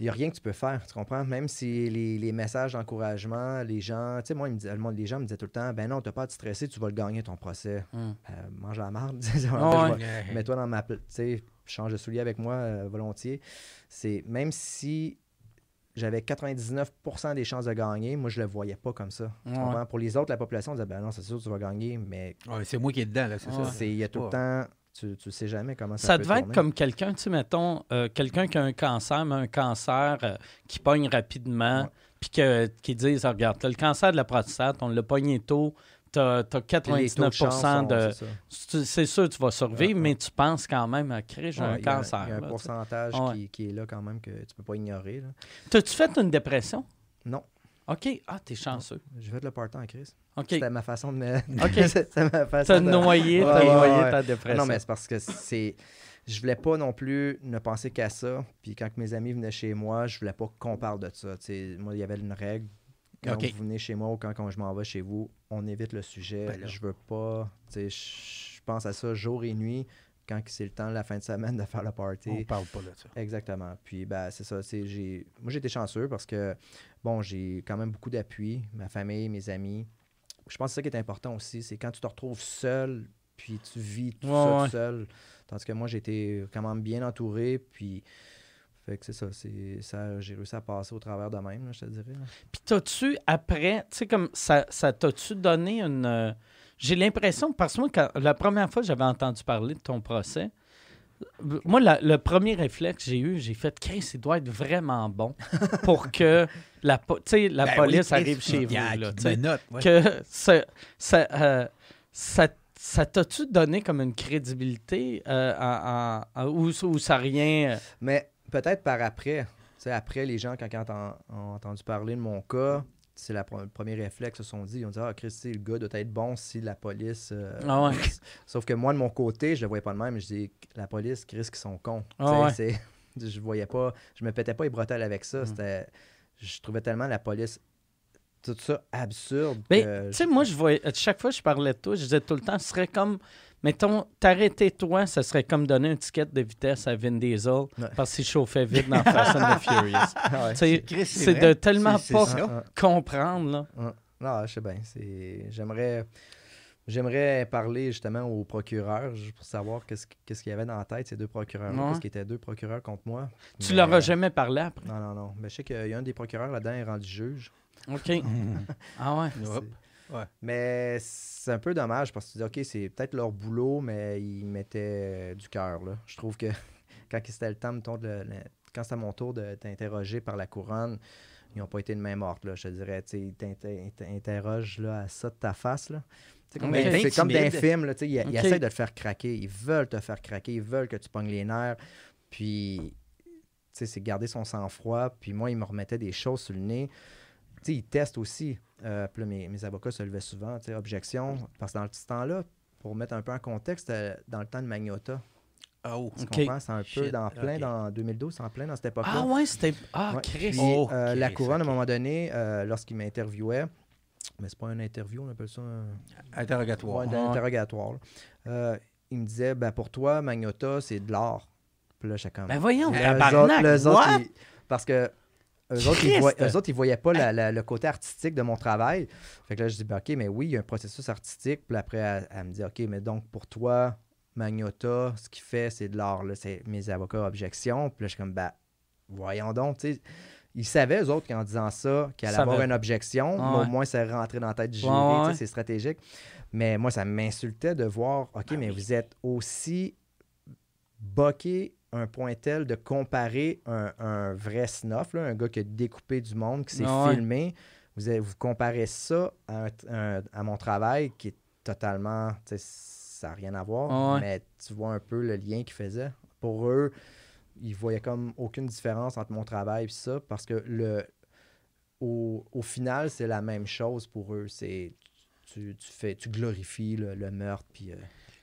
il n'y a rien que tu peux faire, tu comprends? Même si les, les messages d'encouragement, les gens, tu sais, moi, il me disait- le monde- les gens me disaient tout le temps, ben non, t'as pas à te stresser, tu vas le gagner ton procès. Hum. Euh, mange la marde. Ah ouais. Mets-toi dans ma. Tu sais, change de soulier avec moi euh, volontiers. C'est même si j'avais 99% des chances de gagner, moi, je le voyais pas comme ça. Tu Ouais. comprends? Pour les autres, la population disait, ben non, c'est sûr, tu vas gagner, mais Ouais, c'est moi qui est dedans, là, c'est Ouais. ça. il y a tout le temps. Tu, tu sais jamais comment ça, Ça peut devait être comme quelqu'un, tu sais, mettons, euh, quelqu'un qui a un cancer, mais un cancer euh, qui pogne rapidement, puis qui disent, Ah, regarde, tu as le cancer de la prostate, on l'a pogné tôt, tu as, Puis les taux 99 de chance sont- de... c'est sûr, tu vas survivre, Ouais, ouais. mais tu penses quand même à créer, j'ai Ouais, un y cancer. Il y a un là, pourcentage qui, qui est là quand même que tu peux pas ignorer. T'as-tu fait une dépression? Non, OK. Ah, t'es chanceux. j'ai fait le partant en crise. OK. C'était ma façon de me. OK. C'était ma façon T'as de- noyé, Ouais, noyé ouais. ta dépression. Non, mais c'est parce que c'est. Je voulais pas non plus ne penser qu'à ça. Puis quand mes amis venaient chez moi, je voulais pas qu'on parle de ça. Tu sais, moi, il y avait une règle. Quand vous venez chez moi ou quand, quand je m'en vais chez vous, on évite le sujet. Ben je veux pas. Tu sais, je je pense à ça jour et nuit quand c'est le temps, la fin de semaine, de faire la party. On parle pas de ça. Exactement. Puis ben, c'est ça. c'est- J'ai... Moi, j'ai été chanceux parce que, bon, j'ai quand même beaucoup d'appui, ma famille, mes amis. Je pense que c'est ça qui est important aussi, c'est quand tu te retrouves seul, puis tu vis tout Ouais, ça ouais. tout seul. Tandis que moi, j'ai été quand même bien entouré, puis. Fait que c'est ça, c'est ça j'ai réussi à passer au travers de même, là, je te dirais. là. Puis t'as-tu, après, tu sais, comme ça, ça t'a-tu donné une. euh, J'ai l'impression, parce que moi, quand- la première fois que j'avais entendu parler de ton procès, moi, la- le premier réflexe que j'ai eu, j'ai fait, Chris, il doit être vraiment bon pour que la, po- la Ben police oui, arrive chez vous. Là, note, ouais. que ça, ça, euh, ça, ça t'a-tu donné comme une crédibilité euh, en- en- en- ou, ou ça rien. euh, Mais peut-être par après, tu sais, après, les gens, quand ont, ont entendu parler de mon cas, c'est le premier réflexe, se sont dit. Ils ont dit Ah, Christy, le gars doit être bon si la police. euh, Ah ouais. Sauf que moi, de mon côté, je le voyais pas de même. Je dis La police, Chris, qui sont cons. Ah Je voyais pas. Je me pétais pas les bretelles avec Mm. ça. C'était. Je trouvais tellement la police. Tout ça absurde. Mais, tu sais, moi, je voyais, chaque fois que je parlais de toi, je disais tout le temps, ce serait comme, mettons, t'arrêter toi, ce serait comme donner un ticket de vitesse à Vin Diesel Ouais. parce qu'il chauffait vite dans Fast and the Furious. Ah ouais. C'est de tellement pas ça. Comprendre, là. Non, je sais bien. c'est- J'aimerais. J'aimerais parler justement au procureur pour savoir qu'est-ce qu'est-ce qu'il y avait dans la tête, ces deux procureurs-là, Ouais. parce qu'il y était deux procureurs contre moi. Tu Mais- leur as jamais parlé après? Non, non, non. Mais je sais qu'il y a un des procureurs là-dedans est rendu juge. OK. ah ouais. Ouais. Mais c'est un peu dommage parce que tu dis, OK, c'est peut-être leur boulot, mais ils mettaient du cœur. là. Je trouve que quand c'était le temps, mettons, de le- le- quand c'était mon tour de t'interroger par la couronne, ils n'ont pas été de main morte. Là, je te dirais, tu sais, ils t'inter- ils t'interrogent là, à ça de ta face. Là. Comme C'est comme dans un Intimide. film, là, tu sais, ils, ils essaient de te faire craquer. Ils veulent te faire craquer. Ils veulent que tu pognes les nerfs. Puis, tu sais, c'est garder son sang-froid. Puis moi, ils me remettaient des choses sur le nez. Sais, ils testent aussi. Euh, puis là, mes, mes avocats se levaient souvent, tu sais, objection. Parce que dans ce temps-là, pour mettre un peu en contexte, euh, dans le temps de Magnota, Oh. tu comprends? C'est un peu dans plein dans 2012, c'est en plein dans cette époque-là. Ah ouais, c'était. Ah. Chris. Oh, euh, la couronne, à un moment donné, euh, lorsqu'il m'interviewait, mais c'est pas un interview, on appelle ça un, Interrogatoire. ouais, un interrogatoire. là. Euh, il me disait, ben, pour toi, Magnota, c'est de l'art. Puis là, comme. Ben voyons, tabarnak, autres- les autres, ils- parce que eux autres, ils voient- eux autres, ils voyaient pas la- la- le côté artistique de mon travail. Fait que là, je dis, ben, OK, mais oui, il y a un processus artistique. Puis après, elle, elle me dit, OK, mais donc pour toi, Magnota, ce qu'il fait, c'est de l'art. là. C'est mes avocats objection. Puis là, je suis comme, ben, voyons donc, tu sais. Ils savaient, eux autres, qu'en disant ça, qu'il allait Ça avoir une objection. Ah mais au moins, ça rentrait dans la tête du jury. Ouais, ouais. C'est stratégique. Mais moi, ça m'insultait de voir, OK, Ah mais oui. vous êtes aussi boqué un point tel de comparer un, un vrai snuff, là, un gars qui a découpé du monde, qui s'est ouais. filmé. Vous, avez- vous comparez ça à, un- un- à mon travail qui est totalement. Ça n'a rien à voir, ouais. mais tu vois un peu le lien qu'ils faisaient. Pour eux, ils voyaient comme aucune différence entre mon travail et ça, parce que le, au, au final, c'est la même chose pour eux. C'est tu, tu fais, tu glorifies le, le meurtre, puis euh,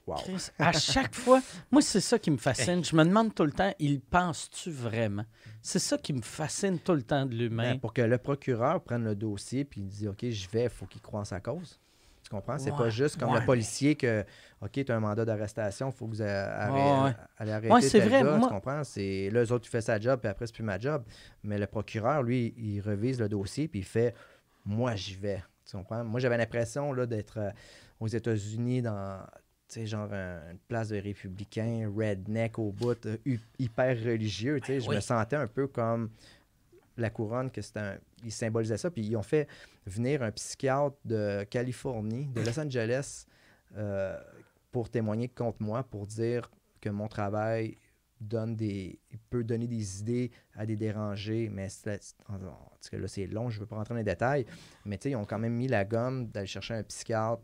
wow. Chris, à chaque fois, moi, c'est ça qui me fascine. Je me demande tout le temps, il pense-tu vraiment? C'est ça qui me fascine tout le temps de l'humain. Ben, pour que le procureur prenne le dossier puis il dit OK, je vais, il faut qu'il croie en sa cause. Tu comprends? C'est Ouais, pas juste comme ouais, le policier que OK, tu as un mandat d'arrestation, il faut que vous a- arrê- Ouais, allez arrêter c'est vrai, gars, moi- Tu comprends? C'est là, eux autres, tu fais sa job, puis après, c'est plus ma job. Mais le procureur, lui, il revise le dossier, puis il fait Moi, j'y vais. Tu comprends? Moi, j'avais l'impression d'être euh, aux États-Unis dans. Tu sais, genre un- une place de républicain, redneck au bout, euh, hyper religieux. Tu sais, Ben je oui. me sentais un peu comme la couronne, que c'était un... Ils symbolisaient ça, puis ils ont fait venir un psychiatre de Californie, de Los Angeles, euh, pour témoigner contre moi, pour dire que mon travail donne des il peut donner des idées à des dérangés mais c'est- en- en tout cas, là c'est long je ne veux pas rentrer dans les détails mais tu sais ils ont quand même mis la gomme d'aller chercher un psychiatre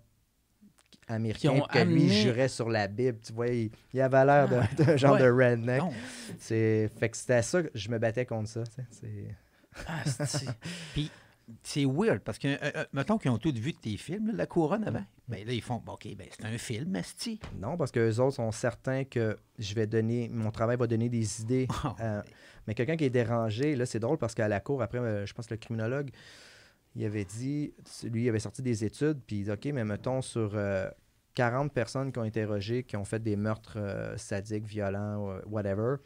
américain Qui ont que lui amené- jurait sur la Bible tu vois il, il avait l'air d'un- d'un genre Ouais. de redneck c'est fait que c'était ça que je me battais contre ça c'est Ah, c'est- Puis c'est weird parce que, euh, euh, mettons qu'ils ont tous vu tes films, là, La Couronne avant. Ben là, ils font, bon, OK, ben c'est un film, Asti. Non, parce que les autres sont certains que je vais donner, mon travail va donner des idées. Ah, euh, mais quelqu'un qui est dérangé, là, c'est drôle parce qu'à la cour, après, euh, je pense que le criminologue, il avait dit, lui, il avait sorti des études, puis il dit, OK, mais mettons sur euh, 40 personnes qui ont interrogé, qui ont fait des meurtres euh, sadiques, violents, euh, whatever,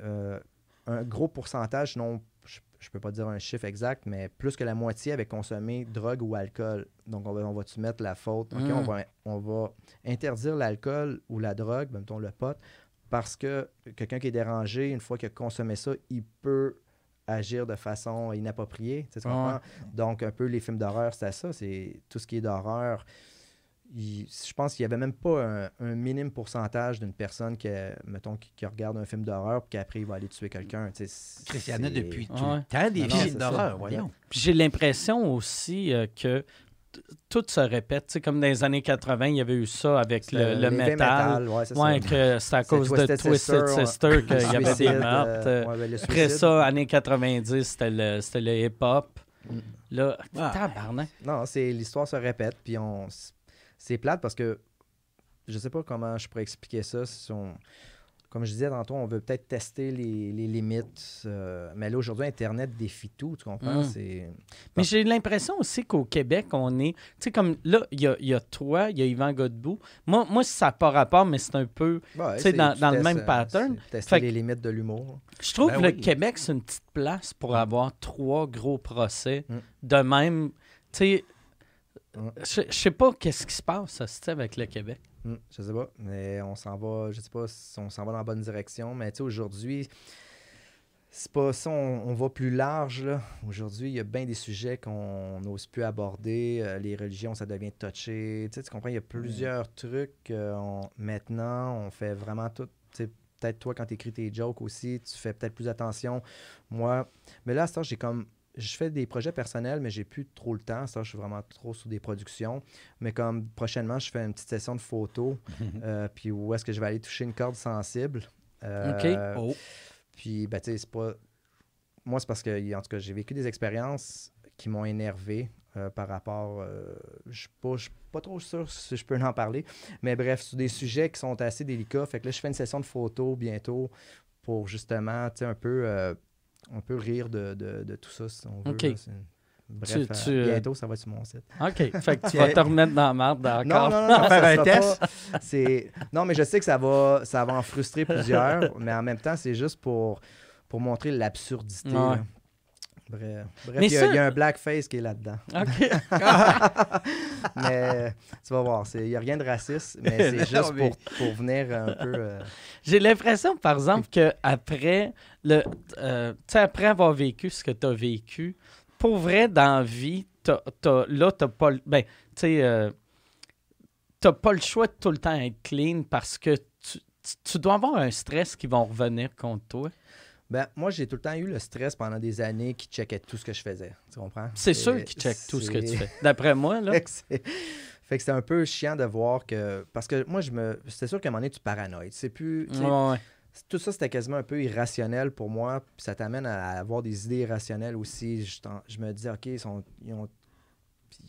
euh, un gros pourcentage, non, je, je peux pas dire un chiffre exact, mais plus que la moitié avait consommé drogue ou alcool. Donc, on va, on mettre la faute? OK, Mm. on, va, on va interdire l'alcool ou la drogue, mettons le pot, parce que quelqu'un qui est dérangé, une fois qu'il a consommé ça, il peut agir de façon inappropriée. tu sais, tu Ouais. comprends? Donc, un peu les films d'horreur, c'est ça. C'est tout ce qui est d'horreur. il- je pense qu'il n'y avait même pas un, un minime pourcentage d'une personne qui, mettons, qui, qui regarde un film d'horreur puis qu'après il va aller tuer quelqu'un. tu sais, Chris, il y en a depuis tout Ouais. le temps des Non, films d'horreur, voyons. J'ai l'impression aussi euh, que tout se répète. Tu sais, comme dans les années 80, il y avait eu ça avec le, le l'effet métal. ouais, c'est Ouais, ça. que c'est à C'est cause de Twisted. Sister qu'il y avait des meurtres. euh, ouais, ben, Après ça, années 90, c'était le, c'était le hip-hop. Mm. Là, Ah. tabarnak. Non, c'est l'histoire se répète, puis on c'est plate parce que je sais pas comment je pourrais expliquer ça. si on- comme je disais tantôt, on veut peut-être tester les, les limites, euh, mais là aujourd'hui Internet défie tout, tu comprends? Mm. Mais j'ai l'impression aussi qu'au Québec, on est. Tu sais, comme là, il y a, il y a toi, il y a Yvan Godbout. Moi, moi ça n'a pas rapport, mais c'est un peu. Ouais, Tu sais, dans- tu dans le même euh, pattern. Tester Fait les limites de l'humour. Je trouve Ben que le. Québec, c'est une petite place pour avoir trois gros procès Mm. de même. Tu sais, Mm. je sais pas qu'est-ce qui se passe, ça, avec le Québec? Hmm, je sais pas, mais on s'en va, je sais pas si on s'en va dans la bonne direction, mais tu sais, aujourd'hui, c'est pas ça, on, on va plus large, là. Aujourd'hui, il y a bien des sujets qu'on n'ose plus aborder, euh, les religions, ça devient touché, tu sais, tu comprends, il y a plusieurs trucs, euh, on- maintenant, on fait vraiment tout, tu sais, peut-être toi, quand tu écris tes jokes aussi, tu fais peut-être plus attention, moi, mais là, à ce temps, j'ai comme, je fais des projets personnels, mais j'ai plus trop le temps, ça, je suis vraiment trop sous des productions, mais comme prochainement, je fais une petite session de photos, euh, puis où est-ce que je vais aller toucher une corde sensible. Euh, Oh. Puis, ben, tu sais, c'est pas. Moi, c'est parce que, en tout cas, j'ai vécu des expériences qui m'ont énervé euh, par rapport. je suis pas, je suis pas trop sûr si je peux en parler. Mais bref, sur des sujets qui sont assez délicats. Fait que là, je fais une session de photos bientôt pour justement, tu sais, un peu. On peut rire de, de- de tout ça si on veut. Là. Bref, Tu- euh, tu, euh, bientôt, ça va être sur mon site. OK. fait que tu vas te remettre dans la marde encore. non, non, non, Faire un test? pas-. Non, mais je sais que ça va, ça va en frustrer plusieurs, mais en même temps, c'est juste pour, pour montrer l'absurdité. Ouais. Bref, il y, a- ça- il y a un blackface qui est là-dedans. OK. mais tu vas voir, il n'y a rien de raciste, mais c'est juste mais- pour, pour venir un peu... euh, J'ai l'impression, par exemple, que après le, euh, tu après avoir vécu ce que tu as vécu, pour vrai, dans la vie, là, tu n'as pas, le- ben, tu euh, t'as pas le choix de tout le temps être clean parce que tu, tu- tu dois avoir un stress qui va revenir contre toi. Ben, moi, j'ai tout le temps eu le stress pendant des années qui checkait tout ce que je faisais. Tu comprends? C'est sûr qu'ils check tout ce que tu fais. D'après moi, là. Fait que c'est- un peu chiant de voir que. Parce que moi, je me. C'est sûr qu'à un moment donné, tu paranoïes. C'est plus. Ouais, ouais. Tout ça, c'était quasiment un peu irrationnel pour moi. Puis ça t'amène à avoir des idées irrationnelles aussi. Je, me dis, OK, ils, sont, ils, ont,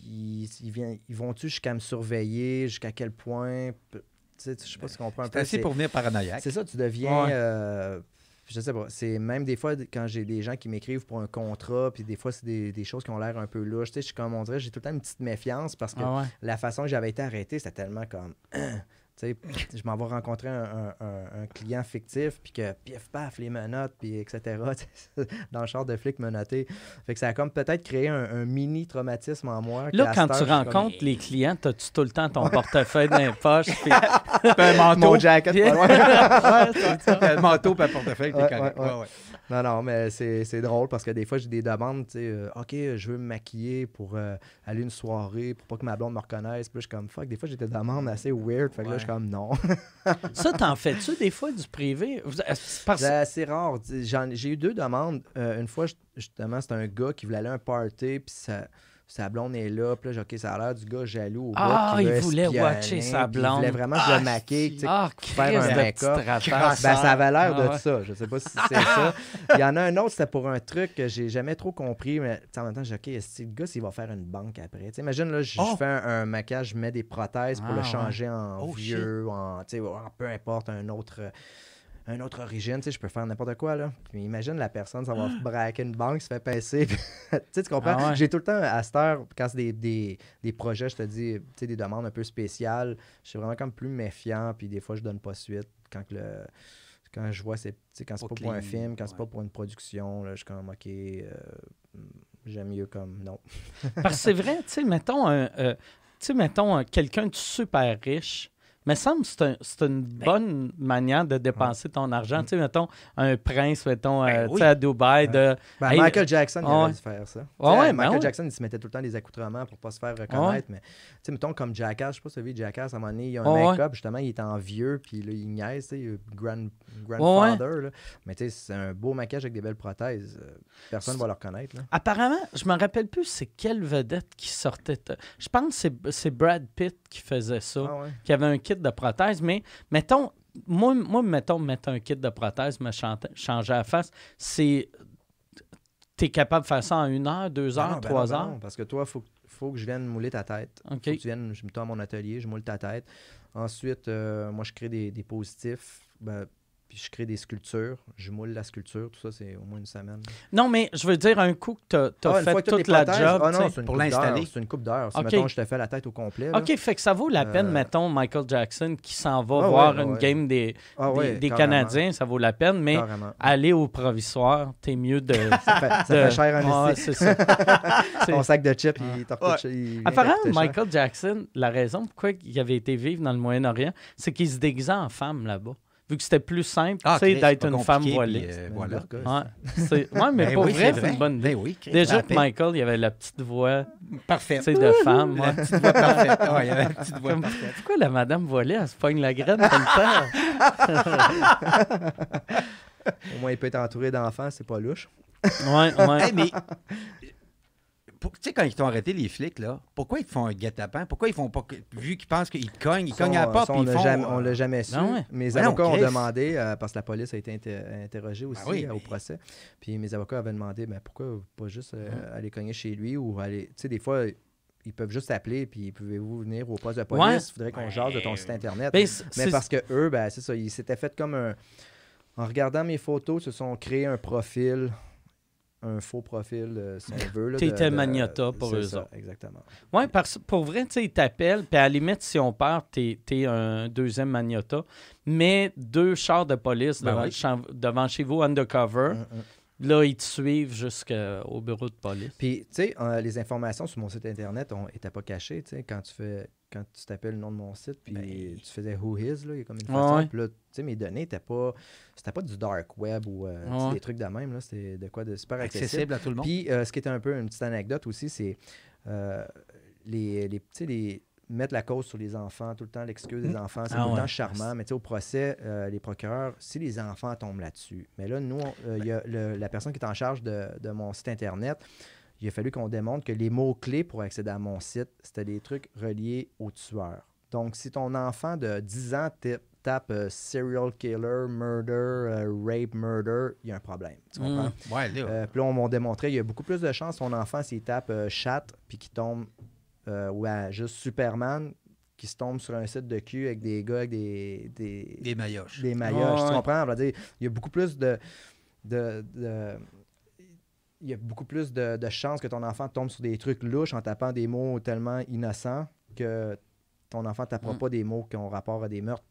ils, ils viennent- ils vont-tu jusqu'à me surveiller? Jusqu'à quel point? Tu sais, je sais pas si tu comprends un peu. c'est- pour venir paranoïaque. c'est ça, tu deviens. Ouais. euh, je sais pas. C'est même des fois, quand j'ai des gens qui m'écrivent pour un contrat, puis des fois, c'est des, des choses qui ont l'air un peu louches. Tu sais, je suis comme on dirait, j'ai tout le temps une petite méfiance parce que Ah ouais. la façon que j'avais été arrêté, c'était tellement comme. je m'en vais rencontrer un, un- un- un client fictif, puis que pif paf, les menottes, puis etc. dans le char de flic menotté. Fait que ça a comme peut-être créé un, un mini traumatisme en moi. Là, quand tu comme, rencontres les clients, as-tu tout le temps ton portefeuille dans les poches? puis- un manteau. Mon jacket, pas loin. Ouais, c'est ça. un manteau pas portefeuille, t'es Ouais, correct. ouais, ouais. Ouais, ouais. Non, non, mais c'est drôle parce que des fois, j'ai des demandes, tu sais, euh, OK, je veux me maquiller pour euh, aller une soirée, pour pas que ma blonde me reconnaisse. Puis je suis comme, fuck, des fois, j'ai des demandes assez weird. Fait que là, je suis comme, non. Ça, t'en fais-tu des fois du privé? Parce- c'est assez rare. J'ai eu deux demandes. Euh, une fois, justement, c'était un gars qui voulait aller à un party, puis sa, sa blonde est là. Puis là, j'ai, OK, ça a l'air du gars jaloux au Ah, bout il voulait watcher sa puis Il voulait blonde. vraiment que je Ah, le maquille, tu sais, Ah, faire un de make-up. rapace. Ben, ça avait l'air de Ah ouais. ça. Je sais pas si c'est ça. Il y en a un autre, c'était pour un truc que j'ai jamais trop compris, mais en même temps, j'ai dit, OK, est-ce le gars, s'il va faire une banque après? Tu sais, imagine, là, je Oh! fais un, un maquillage, je mets des prothèses pour Ah, le ouais. changer en Oh, vieux, en, tu sais, en peu importe, un autre. euh, un autre origine, tu sais, je peux faire n'importe quoi, là. Puis imagine la personne, ça va braquer une banque, se fait pincer. tu sais, tu comprends? Ah ouais. J'ai tout le temps, à cette heure, quand c'est des, des, des projets, je te dis, tu sais, des demandes un peu spéciales, je suis vraiment comme plus méfiant, puis des fois, je donne pas suite quand que le quand je vois c'est tu sais, quand c'est Pas pour un film quand c'est pas pour une production là, je suis comme ok euh, j'aime mieux comme non Parce que c'est vrai, tu sais, mettons, un, euh, mettons un- quelqu'un de super riche, me semble que c'est un- c'est une Ben. bonne manière de dépenser ton argent. Tu sais, mettons, un prince, mettons, Ben euh, tu oui. sais, à Dubaï, de... Ben, Hey, Michael Jackson il ouais. aurait dû faire ça ben Michael. Jackson il se mettait tout le temps des accoutrements pour pas se faire reconnaître mais tu sais mettons comme Jackass je sais pas si tu as vu Jackass à un moment donné il y a un make-up justement il est en vieux puis là il niaise tu sais il est grand grandfather là. mais tu sais c'est un beau maquillage avec des belles prothèses Euh, personne va le reconnaître là. Apparemment, je me rappelle plus c'est quelle vedette qui sortait. Je pense que c'est- c'est Brad Pitt qui faisait ça, Ah ouais. qui avait un kit de prothèse, mais mettons, moi, moi mettons, mettre un kit de prothèse, me changer la face, c'est. tu es capable de faire ça en une heure, deux Ben heures, ben trois ben heures? non, parce que toi, il faut, faut que je vienne mouler ta tête. OK. Faut que tu viennes, je me à mon atelier, je moule ta tête. Ensuite, euh, moi, je crée des, des positifs. Ben, puis je crée des sculptures. Je moule la sculpture. Tout ça, c'est au moins une semaine. Non, mais je veux dire, un coup que tu as, Ah, une fait fois que toutes toute la job, ah tu non, sais. c'est une pour l'installer. C'est une coupe. Si, OK. mettons, je te fais la tête au complet. là. OK, fait que ça vaut la peine, Euh, mettons, Michael Jackson qui s'en va Ah voir ouais, une ouais. game des, Ah des, ouais, des carrément, Canadiens, ça vaut la peine, mais carrément. aller au provisoire, t'es mieux de. Ça fait, ça fait cher un Ouais, c'est ça. Ton sac de chips, il t'en Apparemment, t'en cher. Michael Jackson, la raison pourquoi il avait été vivre dans le Moyen-Orient, c'est qu'il se déguisait en femme là-bas. Vu que c'était plus simple Ah, tu sais, Chris, d'être une femme voilée. euh, voilà. Ouais, mais Ben pour oui, vrai, c'est une bonne idée. Ben oui, Déjà que. Michael, il avait la petite voix Parfait. tu sais, de femme. ouais. La petite voix parfaite. Ouais, il y avait la petite voix Comme- parfaite. Pourquoi la madame voilée, elle se pogne la graine comme ça? Au moins, il peut être entouré d'enfants, c'est pas louche. Ouais, ouais. Hey, mais tu sais, quand ils t'ont arrêté, les flics, là, pourquoi ils te font un guet-apens? Pourquoi ils font pas. Vu qu'ils pensent qu'ils cognent, ils cognent à la porte, ça, puis on ils l'a font. jamais, euh, on l'a jamais su. Ouais? Mes Ben non, avocats ont demandé, euh, parce que la police a été inter- interrogée aussi Ben oui, euh, au mais- procès. Puis mes avocats avaient demandé ben, pourquoi pas juste euh, aller cogner chez lui ou aller. Tu sais, des fois, ils peuvent juste appeler puis pouvez-vous venir au poste de police? Ouais. Il faudrait qu'on jase de ton site internet. Ben, Mais parce que eux, ben, c'est ça, ils s'étaient fait comme un. En regardant mes photos, ils se sont créés un profil, un faux profil, euh, si on veut. T'étais de- Magnata pour c'est eux ça, autres. Exactement. Ouais, parce pour vrai, tu sais, ils t'appellent, puis à la limite, si on perd, t'es es un deuxième Magnata. Mais deux chars de police Ben devant, oui. champ- devant chez vous, undercover, Hum, hum. là, ils te suivent jusqu'au bureau de police. Puis, tu sais, euh, les informations sur mon site internet n'étaient pas cachées. Tu sais, quand tu fais, quand tu t'appelles le nom de mon site, puis Ben- tu faisais Who Is, là, il y a comme une façon. ouais. Puis là, tu sais, mes données n'étaient pas, c'était pas du dark web ou euh, Ouais. des trucs de même. là, C'était de quoi de super accessible. accessible à tout le monde. Puis, euh, ce qui était un peu une petite anecdote aussi, c'est euh, les, les, mettre la cause sur les enfants, tout le temps l'excuse des enfants, c'est Ah tout le ouais. temps charmant. Mais tu sais, au procès, les procureurs, si les enfants tombent là-dessus, mais là, nous, il y a le- la personne qui est en charge de, de mon site Internet, il a fallu qu'on démontre que les mots-clés pour accéder à mon site, c'était des trucs reliés aux tueurs. Donc, si ton enfant de 10 ans ta- tape euh, serial killer, murder, euh, rape, murder, il y a un problème. Tu comprends? Mm. Ouais, là. Euh, puis là, on m'a démontré, il y a beaucoup plus de chances ton enfant, s'il tape euh, chat, puis qu'il tombe, euh, ou à juste Superman, qui se tombe sur un site de cul avec des gars avec des, des, des mailloches. des maillots. Ouais, Tu ouais. comprends? Il y a beaucoup plus de. de, de- il y a beaucoup plus de, de chances que ton enfant tombe sur des trucs louches en tapant des mots tellement innocents que ton enfant ne tapera Mm. pas des mots qui ont rapport à des meurtres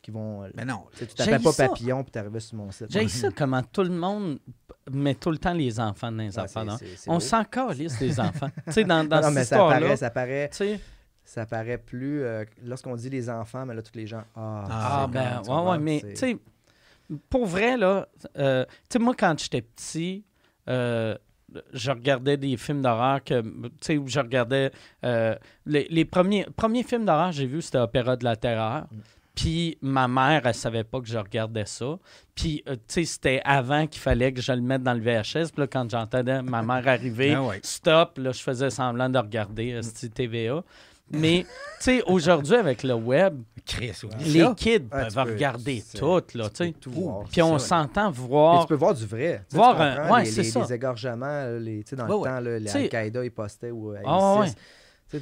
qui vont. Mais non. Tu tapais pas ça. papillon puis t'arrivais sur mon site. J'ai ça comment tout le monde met tout le temps les enfants dans les Ouais, enfants. c'est On s'en calisse des enfants. tu sais, dans, dans Non, mais ça paraît, ça paraît, ça paraît plus. euh, Lorsqu'on dit les enfants, mais là, tous les gens. Ah, Ah, c'est ben, ouais, ouais, mais, tu sais, pour vrai, là, euh, tu sais, moi, quand j'étais petit, euh, je regardais des films d'horreur que, tu sais, où je regardais euh, les, les premiers, premiers films d'horreur que j'ai vus, c'était Opéra de la Terreur. Mm. Puis ma mère, elle savait pas que je regardais ça. Puis, euh, tu sais, c'était avant qu'il fallait que je le mette dans le VHS. Puis là, quand j'entendais ma mère arriver, Ah ouais. stop, là, je faisais semblant de regarder euh, ce TVA. Mais, tu sais, aujourd'hui, avec le web, Chris, les ça. kids Ouais, peuvent tu peux- regarder c'est- tout, là, tu sais. Puis on s'entend Mais voir. tu peux voir du vrai. Voir un- ouais, les, c'est les- ça. les égorgements, les, tu sais, dans Ouais, le ouais. temps, là, les Al-Qaïda, ils postaient ou euh, Ah, ISIS.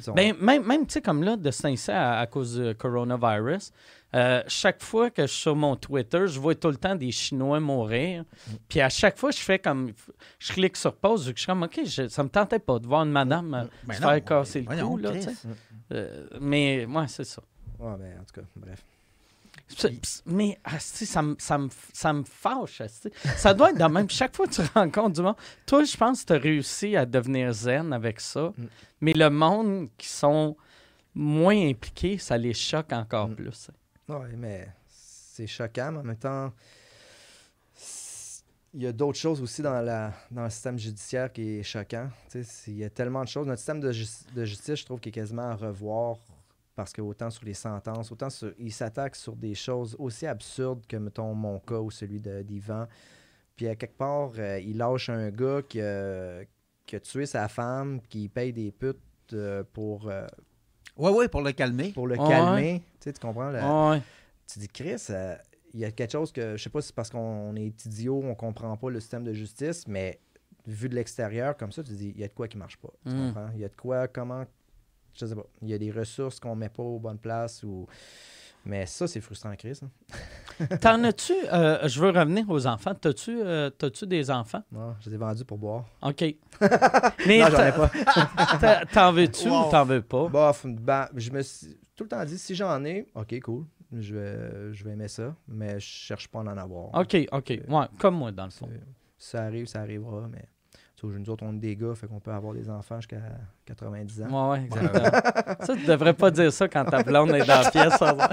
Sont- Ben, même, même tu sais, comme là, de Saint-Cyr à, à cause du coronavirus, euh, chaque fois que je suis sur mon Twitter, je vois tout le temps des Chinois mourir. Mm. Puis à chaque fois, je fais comme. Je clique sur pause, vu que je suis comme, OK, je- ça me tentait pas de voir une madame euh, Ben se non, faire casser le cou, là. Euh, mais, ouais, c'est ça. Ouais, ben, en tout cas, bref. Mais asti, ça, me- ça, me, ça me fâche. asti. Ça doit être de même. Chaque fois que tu rencontres du monde, toi, je pense que tu as réussi à devenir zen avec ça. Mm. Mais le monde qui sont moins impliqués, ça les choque encore Mm. plus. Ouais, mais c'est choquant, mais en même temps, il y a d'autres choses aussi dans, la, dans le système judiciaire qui est choquant. Il y a tellement de choses. Notre système de, jus- de justice, je trouve qu'il est quasiment à revoir parce que autant sur les sentences, autant sur, il s'attaque sur des choses aussi absurdes que, mettons, mon cas ou celui d'Yvan. Puis à quelque part, euh, il lâche un gars qui, a- qui a tué sa femme, qui paye des putes euh, pour, Ouais, ouais, pour le calmer. pour le Ouais. calmer. Tu sais, tu comprends? le- Ouais. tu dis, Chris, euh, il y a quelque chose que, je sais pas si c'est parce qu'on est idiot, on comprend pas le système de justice, mais vu de l'extérieur, comme ça, tu te dis, il y a de quoi qui marche pas. Tu Mm. comprends? Il y a de quoi, comment, je sais pas. Il y a des ressources qu'on met pas aux bonnes places ou. Mais ça, c'est frustrant, Chris. hein. T'en as-tu, euh, je veux revenir aux enfants, t'as-tu euh, t'as-tu des enfants? Non, je les ai vendus pour boire. OK. Mais non, j'en ai t'as- pas. t'en veux-tu Wow. ou t'en veux pas? Bof, ben, je me suis tout le temps dit, si j'en ai, ok, cool. Je vais, je vais aimer ça, mais je cherche pas à en avoir. OK, OK. Ouais, comme moi, dans le fond. Ça arrive, ça arrivera, mais nous autres, on est des gars, fait qu'on peut avoir des enfants jusqu'à 90 ans. Ouais, ouais, exactement. ça, tu devrais pas dire ça quand ta blonde est dans la pièce. ça va.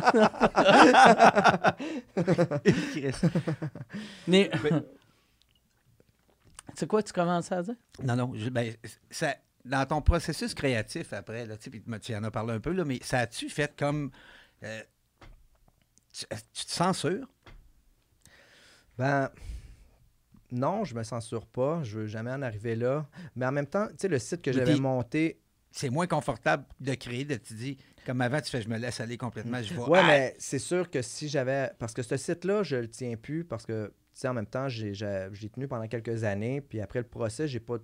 Mais. C'est quoi tu commençais à dire? Non, non. je- ben, ça, dans ton processus créatif après, là, tu sais, puis tu en as parlé un peu, là, mais ça a-tu fait comme. euh, tu, tu te censures? Ben, non, je me censure pas. Je veux jamais en arriver là. Mais en même temps, tu sais, le site que j'avais monté. C'est moins confortable de créer, de te dire, comme avant, tu fais, je me laisse aller complètement, je vais. Ouais, Ah! mais c'est sûr que si j'avais. Parce que ce site-là, je le tiens plus parce que, tu sais, en même temps, j'ai j'ai- j'ai tenu pendant quelques années. Puis après le procès, j'ai pas.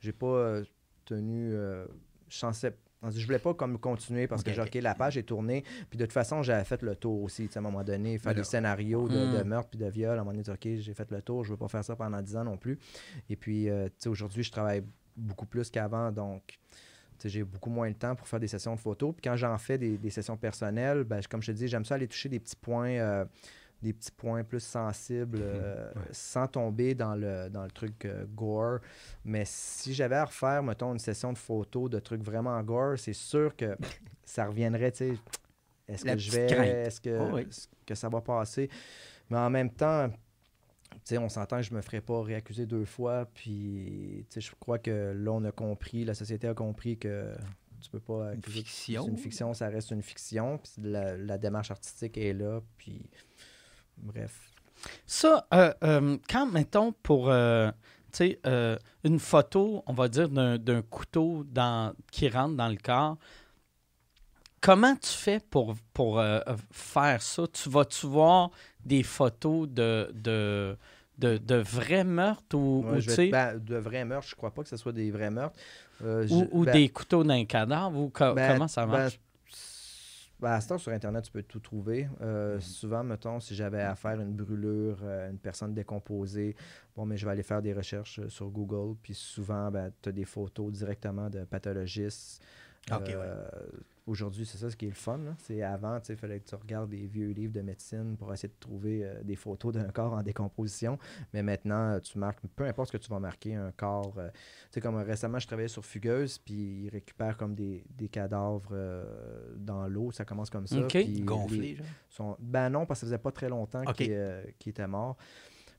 J'ai pas euh, tenu. euh, je pensais- Je voulais pas comme continuer parce que j'ai ok. OK, la page est tournée. Puis de toute façon, j'avais fait le tour aussi. Tu sais, à un moment donné, faire des scénarios de, de Mm. meurtre puis de viol. À un moment donné, OK, j'ai fait le tour. Je veux pas faire ça pendant 10 ans non plus. Et puis, euh, tu sais, aujourd'hui, je travaille beaucoup plus qu'avant. Donc, tu sais, j'ai beaucoup moins de temps pour faire des sessions de photos. Puis quand j'en fais des, des sessions personnelles, ben, comme je te dis, j'aime ça aller toucher des petits points, euh, des petits points plus sensibles, euh, Ouais. sans tomber dans le, dans le truc euh, gore. Mais si j'avais à refaire, mettons, une session de photos de trucs vraiment gore, c'est sûr que ça reviendrait, tu sais. Est-ce que je vais, est-ce que, Oh oui. que ça va passer? Mais en même temps, tu sais, on s'entend que je me ferai pas réaccuser deux fois. Puis, tu sais, je crois que là, on a compris, la société a compris que tu peux pas Une fiction. Une fiction, ça reste une fiction. Puis la, la démarche artistique est là. Puis, bref. Ça, euh, euh, quand, mettons, pour euh, euh, une photo, on va dire, d'un couteau dans, qui rentre dans le corps, comment tu fais pour, pour faire ça? Tu vas-tu voir des photos de, de, de, de vrais meurtres ou, ben, de vrais meurtres, je crois pas que ce soit des vrais meurtres. Euh, ou, je- ou ben, des couteaux d'un cadavre? Ou co- Ben, comment ça ben, marche? Ben, à ce temps, sur Internet, tu peux tout trouver. Euh, Souvent, mettons, si j'avais à faire une brûlure, euh, une personne décomposée, bon, mais je vais aller faire des recherches euh, sur Google. Puis souvent, tu as des photos directement de pathologistes. Ok, ouais. Aujourd'hui, c'est ça ce qui est le fun. C'est avant, il fallait que tu regardes des vieux livres de médecine pour essayer de trouver euh, des photos d'un corps en décomposition. Mais maintenant, euh, tu marques, peu importe ce que tu vas marquer, un corps. euh, tu sais, comme récemment, je travaillais sur Fugueuse, puis ils récupèrent comme des, des cadavres euh, dans l'eau. Ça commence comme ça. Ok. puis les- Gonflé, genre. sont- Ben non, parce que ça faisait pas très longtemps Ok. qu'il euh, qu'il était mort.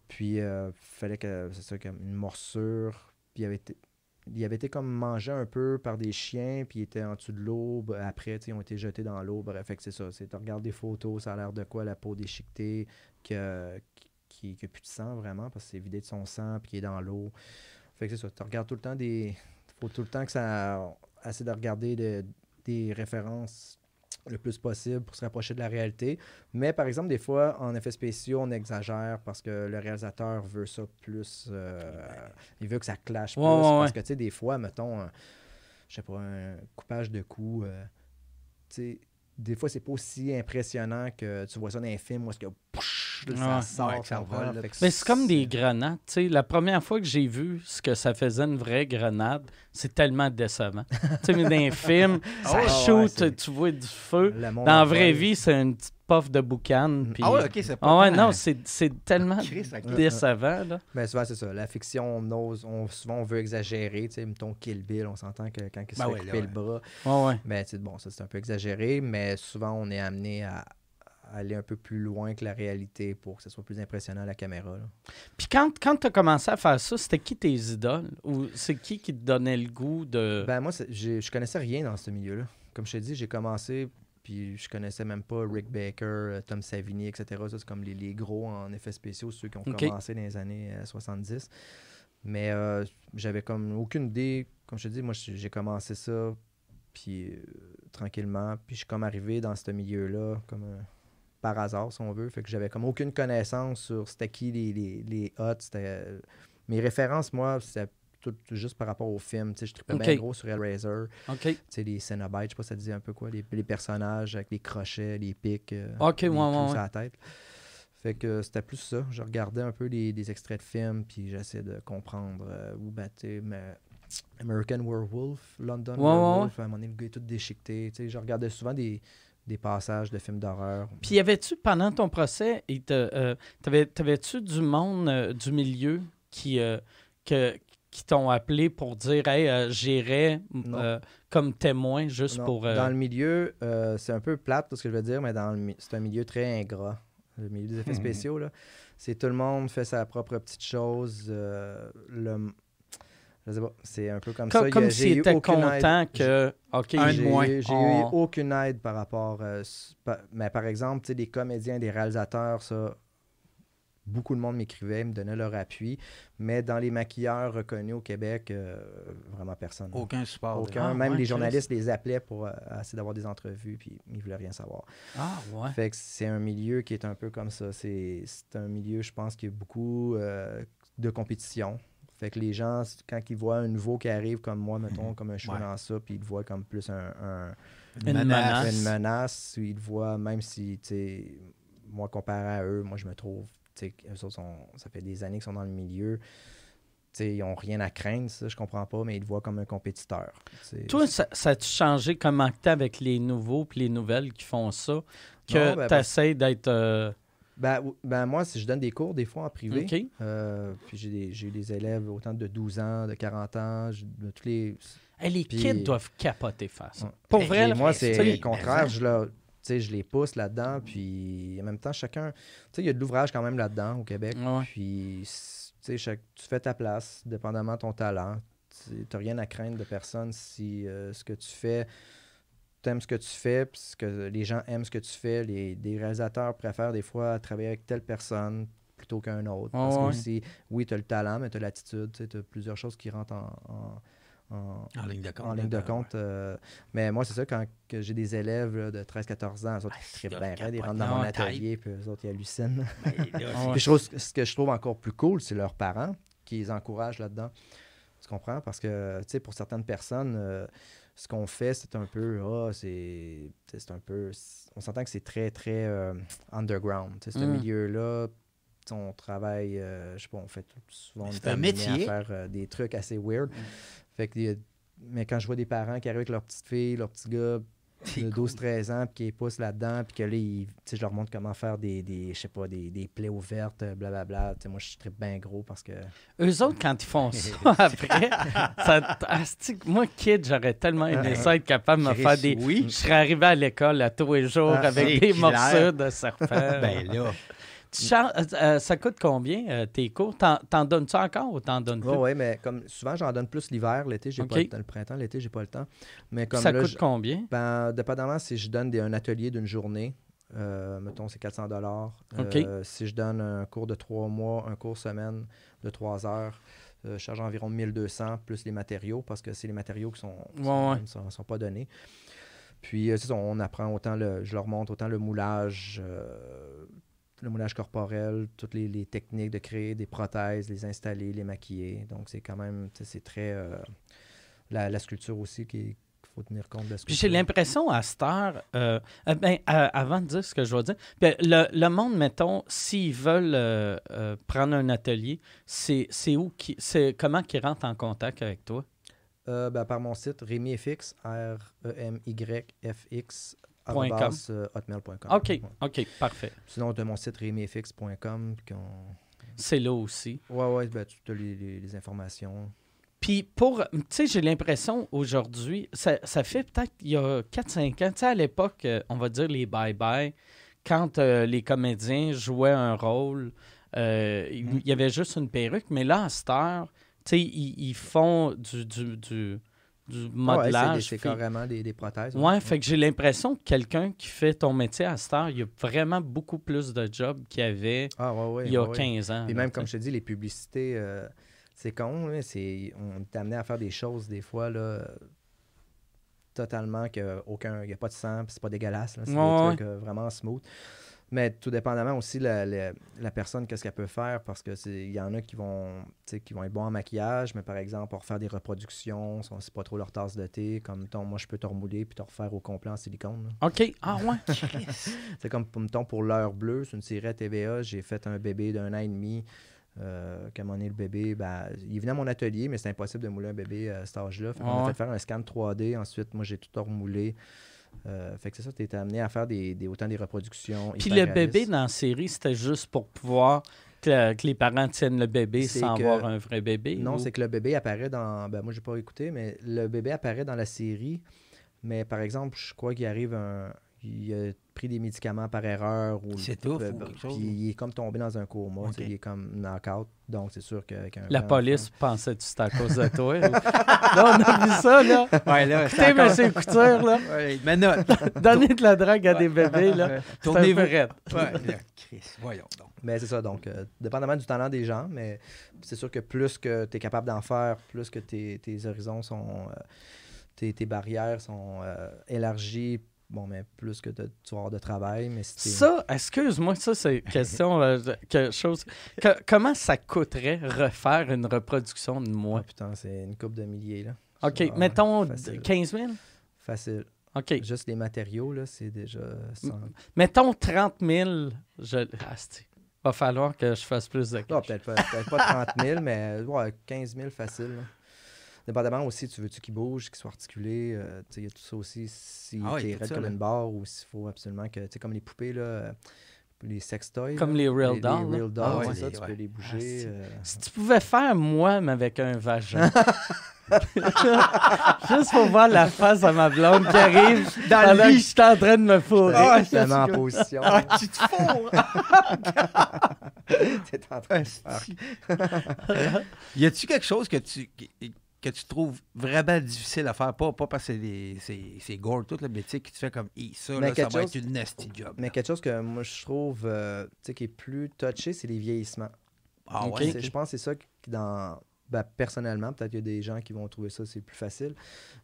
Puis, il fallait que, c'est ça, comme une morsure. Puis, il avait été, il avait été comme mangé un peu par des chiens, puis il était en dessous de l'eau. Après, ils ont été jetés dans l'eau. Bref, fait que c'est ça. C'est, tu regardes des photos, ça a l'air de quoi, la peau déchiquetée, que, qui n'a plus de sang vraiment, parce que c'est vidé de son sang, puis qui est dans l'eau. Fait que c'est ça. Tu regardes tout le temps des. faut tout le temps que ça. Essayer de regarder de- des références le plus possible pour se rapprocher de la réalité. Mais par exemple, des fois, en effets spéciaux, on exagère parce que le réalisateur veut ça plus. euh, il veut que ça clash plus. Ouais, ouais, parce que, tu sais, des fois, mettons, un- je sais pas, un coupage de cou, euh, tu sais, des fois, c'est pas aussi impressionnant que tu vois ça dans un film où est-ce que pouch, là, ça Ouais. sort, Ouais, que ça ça vole, là. Fait que Mais c'est comme des grenades. Tu sais, la première fois que j'ai vu ce que ça faisait une vraie grenade, c'est tellement décevant. tu sais, mais dans un film, ça Ah shoot, tu vois du feu. Dans la vraie vie, c'est une petite puff de boucan. puis- Ah ouais, ok, c'est pas. Ah ouais, non, c'est c'est tellement décevant. Là. Mais souvent, c'est ça. La fiction, on ose, on, souvent, on veut exagérer. Tu sais, mettons Kill Bill, on s'entend que quand il se Ben fait ouais, là, couper ouais. le bras. Ouais, ouais. Mais sais, bon, ça, c'est un peu exagéré. Mais souvent, on est amené à aller un peu plus loin que la réalité pour que ce soit plus impressionnant à la caméra. là. Puis quand, quand tu as commencé à faire ça, c'était qui tes idoles? Ou c'est qui qui te donnait le goût de. Ben, moi, je connaissais rien dans ce milieu-là. Comme je t'ai dit, j'ai commencé, puis je connaissais même pas Rick Baker, euh, Tom Savini, etc. Ça, c'est comme les, les gros en effets spéciaux, ceux qui ont commencé dans les années euh, 70. Mais euh, j'avais comme aucune idée. Comme je te dis, moi, j'ai j'ai commencé ça, puis euh, tranquillement. Puis je suis comme arrivé dans ce milieu-là, comme euh, par hasard, si on veut. Fait que j'avais comme aucune connaissance sur c'était qui les, les, les hots, c'était euh, mes références, moi, c'est tout, tout juste par rapport au film. Tu sais, je trippais Ok. bien gros sur Hellraiser. OK. Tu sais, les Cenobites, je sais pas si ça disait un peu quoi, les, les personnages avec les crochets, les pics, euh, Ok, les ouais, ouais, sur la tête. Fait que c'était plus ça. Je regardais un peu les, des extraits de films, puis j'essayais de comprendre euh, où battait mais American Werewolf, London Werewolf. À un moment donné, le gars est tout déchiqueté. Tu sais, je regardais souvent des, des passages de films d'horreur. Puis y avait-tu, pendant ton procès, euh, t'avais- t'avais-tu du monde euh, du milieu qui, euh, que- qui t'ont appelé pour dire Hey, j'irai comme témoin juste Non, pour. euh, Dans le milieu, c'est un peu plate, ce que je veux dire, mais c'est un milieu très ingrat. Le milieu des effets Mhm. spéciaux, là. C'est tout le monde fait sa propre petite chose. le... Je sais pas, c'est un peu comme co- ça. Comme j'ai s'il eu était aucune aide. content que. OK, Un de J'ai moins. j'ai On- eu aucune aide par rapport. euh, s- pa- mais par exemple, tu sais, des comédiens, des réalisateurs, ça, beaucoup de monde m'écrivait, me donnait leur appui. Mais dans les maquilleurs reconnus au Québec, euh, vraiment personne. Aucun support. Aucun. Ah, Même ouais, les journalistes les appelaient pour euh, essayer d'avoir des entrevues, puis ils voulaient rien savoir. Ah, ouais. Fait que c'est un milieu qui est un peu comme ça. C'est c'est un milieu, je pense, qui a beaucoup euh, de compétition. Fait que les gens, quand ils voient un nouveau qui arrive comme moi, mettons, Mhm. comme un cheveu Ouais. dans ça, puis ils le voient comme plus un, un- Une menace. une menace, ils le voient, même si, tu sais, moi, comparé à eux, moi, je me trouve, tu sais, eux autres sont, ça fait des années qu'ils sont dans le milieu. Tu sais, ils n'ont rien à craindre, ça, je comprends pas, mais ils le voient comme un compétiteur. Toi, ça, ça a-tu changé comment tu avec les nouveaux puis les nouvelles qui font ça? Que Non, ben, tu essaies d'être. euh, Ben, ben, moi, si je donne des cours, des fois, en privé. Euh, puis j'ai des, j'ai eu des élèves autant de 12 ans, de 40 ans, de tous les. Hey, les Puis- kids doivent capoter face. Ouais. Pour Hey, vrai, là, moi, c'est le contraire. Je, leur- tu sais, je les pousse là-dedans, puis en même temps, chacun. Tu sais, il y a de l'ouvrage quand même là-dedans au Québec. Ouais. Puis, chaque- tu fais ta place, dépendamment de ton talent. Tu n'as rien à craindre de personne si euh, ce que tu fais, aimes ce que tu fais, puis que les gens aiment ce que tu fais. Les, des réalisateurs préfèrent des fois travailler avec telle personne plutôt qu'un autre. Parce que aussi, oui, tu as le talent, mais tu as l'attitude. Tu as plusieurs choses qui rentrent en, en- en- En ligne de compte. en ligne de compte. euh, mais moi, c'est ça, quand j'ai des élèves là, de 13-14 ans, eux autres, Ah, ils raide, ils rentrent dans mon atelier, puis eux autres, ils hallucinent. là, Ouais. Puis je trouve, ce que je trouve encore plus cool, c'est leurs parents qui les encouragent là-dedans. Tu comprends? Parce que, tu sais, pour certaines personnes, euh, ce qu'on fait, c'est un peu, ah, c'est c'est un peu, on s'entend que c'est très, très euh, underground. Tu sais, ce Mm. milieu-là, tu sais, on travaille, euh, je sais pas, on fait tout- souvent, on C'est un métier. à faire euh, des trucs assez weird. Fait que, mais quand je vois des parents qui arrivent avec leur petite fille, leur petit gars, C'est de cool. 12-13 ans, puis qui les poussent là-dedans, puis que là, ils- tu sais, je leur montre comment faire des, des je sais pas, des, des plaies ouvertes, euh, blablabla. Tu sais, moi, je suis très bien gros parce que... Eux autres, quand ils font ça après, ça, que moi, kid, j'aurais tellement aimé ça être capable de me faire des. oui. Je serais arrivé à l'école à tous les jours Ah, avec des clair. morceaux de serpent. Ben là. Euh, euh, ça coûte combien euh, tes cours? T'en, donnes-tu encore ou t'en donnes plus? Ouais, mais comme souvent, j'en donne plus l'hiver, l'été, j'ai pas le temps. Le printemps, l'été, j'ai pas le temps. Mais comme ça coûte combien? ben, dépendamment si je donne un atelier d'une journée, euh, mettons, c'est 400 dollars. Si je donne un cours de trois mois, un cours semaine de trois heures, euh, je charge environ 1200 plus les matériaux parce que c'est les matériaux qui sont, Ouais, sont, ouais. sont- sont pas donnés. Puis, ça, on apprend autant le, je leur montre autant le moulage, le moulage corporel, toutes les, les techniques de créer des prothèses, les installer, les maquiller. Donc, c'est quand même, c'est très. euh, la, la sculpture aussi, qui qu'il faut tenir compte de la Puis sculpture. j'ai l'impression à cette heure, euh, euh, ben, avant de dire ce que je dois dire, ben, le, le monde, mettons, s'ils veulent prendre un atelier, c'est où, qui, c'est comment qu'ils rentrent en contact avec toi? Ben, par mon site, RémyFX, E R-E-M-Y-F-X, Euh, hotmail.com. OK, Ouais. OK, parfait. Sinon, as mon site qu'on- C'est là aussi. Ouais, ouais, ben, tu as les, les- les informations. Puis pour, tu sais, j'ai l'impression aujourd'hui, ça, ça fait peut-être il y a 4-5 ans, tu sais, à l'époque, euh, on va dire les bye-bye, quand euh, les comédiens jouaient un rôle, euh, il Mm. il y avait juste une perruque, mais là, à cette heure, tu sais, ils, ils font du, du, du, du Ah ouais, c'est des- modelage. c'est carrément des, des prothèses. Ouais, fait que j'ai l'impression que quelqu'un qui fait ton métier à cette heure, il y a vraiment beaucoup plus de jobs qu'il y avait Ah, ouais, il y a ouais, ouais. 15 ans. Là, même, comme je te dis, les publicités, euh, c'est con. c'est, on est amené à faire des choses, des fois, là, totalement, qu'il n'y a pas de sang, c'est pas dégueulasse. c'est des trucs euh, vraiment smooth. Mais tout dépendamment aussi la, la, la personne, qu'est-ce qu'elle peut faire, parce que c'est- il y en a qui vont, qui vont être bons en maquillage, mais par exemple, pour faire des reproductions, ça, c'est pas trop leur tasse de thé, comme mettons, moi je peux te remouler puis te refaire au complet en silicone. là. OK. Ah, ouais. C'est comme, mettons, pour l'heure bleue, c'est une série à TVA, j'ai fait un bébé d'un an et demi. Euh, un moment donné, le bébé, ben, il venait à mon atelier, mais c'est impossible de mouler un bébé à cet âge-là. Ah a fait faire un scan 3D. Ensuite, moi, j'ai tout remoulé. Euh, fait que c'est ça, tu étais amené à faire des, des- autant des reproductions. Puis le bébé dans la série, c'était juste pour pouvoir que, que les parents tiennent le bébé sans que- avoir un vrai bébé. Non, ou- c'est que le bébé apparaît dans. Ben, moi, j'ai pas écouté, mais le bébé apparaît dans la série. Mais par exemple, je crois qu'il arrive un. Il a pris des médicaments par erreur. ou C'est tout, Puis chose. il est comme tombé dans un coma. tu sais, Ok. Il est comme knock-out. Donc, c'est sûr un. La police enfant- pensait que c'était à cause de toi. ou- là, on a vu ça, là. Ouais, là, Écoutez, monsieur Couture, là, Ouais, mais non. donner de la drogue à des bébés, là, peu raide. Ouais, Chris, voyons donc. Mais c'est ça, donc, euh, dépendamment du talent des gens, mais c'est sûr que plus que tu es capable d'en faire, plus que tes, tes horizons sont. euh, tes, tes barrières sont euh, élargies, bon, mais plus que t'as- tu vas avoir de travail. Mais si Ça, excuse-moi, ça, c'est une question, euh, de- quelque chose. que- comment ça coûterait refaire une reproduction de Ah, moi? putain, c'est une coupe de milliers, là. OK, Ça, mettons facile. 15 000? Facile. OK. Juste les matériaux, là, c'est déjà. Mettons 30 000. Je... Asti, va falloir que je fasse plus de cash. peut-être pas, peut-être pas 30 000, mais ouais, 15 000 facile. là. Dépendamment aussi, tu veux-tu qu'il bouge, qu'il soit articulé. euh, il y a tout ça aussi. Si Ah oui, t'es raide comme là. une barre ou s'il faut absolument que. Tu sais, comme les poupées, là, euh, les sex toys. Comme là, les real les, dolls, Les real dolls, Ah c'est ouais, ça, les- tu ouais. peux les bouger. Ah, euh, Si tu pouvais faire moi, mais avec un vagin. Juste pour voir la face de ma blonde qui arrive Dans pendant le que je suis en train de me fourrer. Ah, Tellement en position. Ah, tu te fous! T'es en train de faire. y a-tu quelque chose que tu, que tu trouves vraiment difficile à faire? Pas, pas parce que c'est gore tout, là, mais tu sais, qui te fait comme, ça, là, ça quelque va chose- être une nasty job. Mais là. quelque chose que moi, je trouve euh, tu sais, qui est plus touché, c'est les vieillissements. Ah Ok? ouais? Je pense que c'est ça qui, dans. ben, personnellement, peut-être qu'il y a des gens qui vont trouver ça c'est plus facile.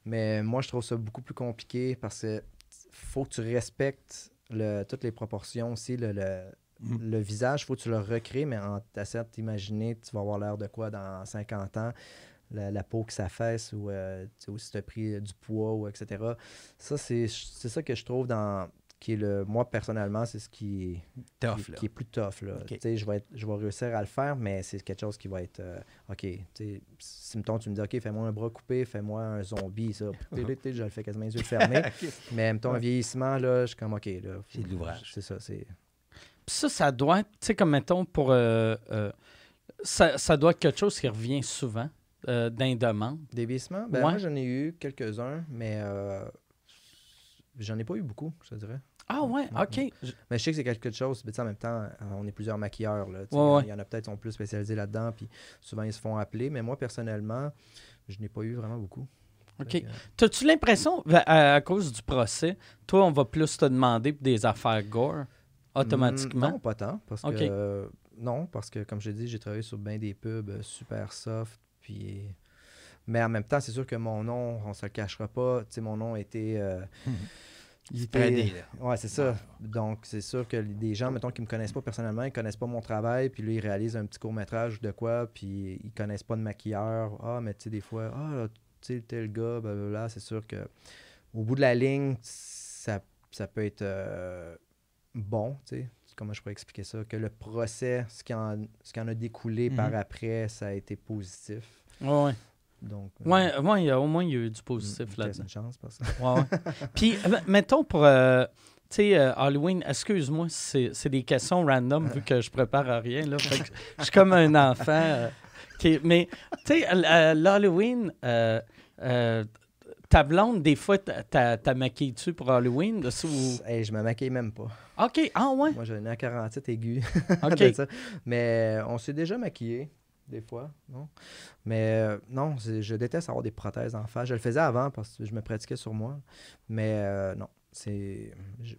Mais moi, je trouve ça beaucoup plus compliqué parce que faut que tu respectes le- toutes les proportions aussi. Le, le, le visage, faut que tu le recrées, mais en t'essayant de t'imaginer, tu vas avoir l'air de quoi dans 50 ans. La, la peau qui s'affaisse ou, euh, ou si tu as pris du poids ou etc. Ça, c'est c'est ça que je trouve dans qui est le moi personnellement c'est ce qui est Tough, qui, là. qui est plus tough. Là. Ok. Tu sais, Je, vais être- je vais réussir à le faire, mais c'est quelque chose qui va être euh, OK. tu sais, Si mettons, tu me dis OK, fais-moi un bras coupé, fais-moi un zombie, ça. Je le fais quasiment les yeux fermés. mais mettons, un vieillissement, là, je suis comme OK. là, C'est de l'ouvrage. C'est ça. c'est ça, ça doit être, tu sais, comme mettons, pour. euh, euh, ça, ça doit être quelque chose qui revient souvent euh. Des vieillissements, ben, Ouais. moi, j'en ai eu quelques-uns, mais euh, j'en ai pas eu beaucoup, je te dirais. Ah ouais, OK. Je- Mais je sais que c'est quelque chose, mais en même temps, euh, on est plusieurs maquilleurs. Là, Ouais, il y en- ouais. Il y en a peut-être qui sont plus spécialisés là-dedans, puis souvent ils se font appeler. Mais moi, personnellement, je n'ai pas eu vraiment beaucoup. OK. T'as-tu l'impression, ben, à, à cause du procès, toi, on va plus te demander pour des affaires gore automatiquement? Mm, Non, pas tant. Parce que, euh, non, parce que comme je l'ai dit, j'ai travaillé sur bien des pubs euh, super soft. Puis... Mais en même temps, c'est sûr que mon nom, on se le cachera pas. Tu sais, mon nom était. euh, était- tradé, là. Ouais, c'est ça. Donc, c'est sûr que des gens, mettons, qui me connaissent pas personnellement, ils connaissent pas mon travail, puis là, ils réalisent un petit court-métrage de quoi, puis ils connaissent pas de maquilleur. Ah, mais tu sais, des fois, ah, tu sais, tel gars, blablabla, c'est sûr que au bout de la ligne, ça, ça peut être euh, bon, tu sais. Comment je pourrais expliquer ça? Que le procès, ce qui en, ce qui en a découlé par Mhm. après, ça a été positif. Ouais, ouais. Donc, euh, Ouais, ouais, au moins, il y a eu du positif mm, là-dedans. une chance, parce que... Ouais, ouais. Puis, euh, mettons pour, euh, tu sais, euh, Halloween, excuse-moi, c'est c'est des questions random vu que je prépare à rien, là. Fait que je suis comme un enfant. euh, qui- mais, tu sais, l'Halloween, ta blonde, des fois, t'as- maquillé-tu pour Halloween? de ça, ou- Hey, je me maquille même pas. OK, ah ouais, Moi, j'ai un nez à 47 aigu. OK. ça. Mais euh, on s'est déjà maquillé, des fois, non? Mais euh, non, je déteste avoir des prothèses en face. Je le faisais avant parce que je me pratiquais sur moi. Mais euh, non, c'est... Je,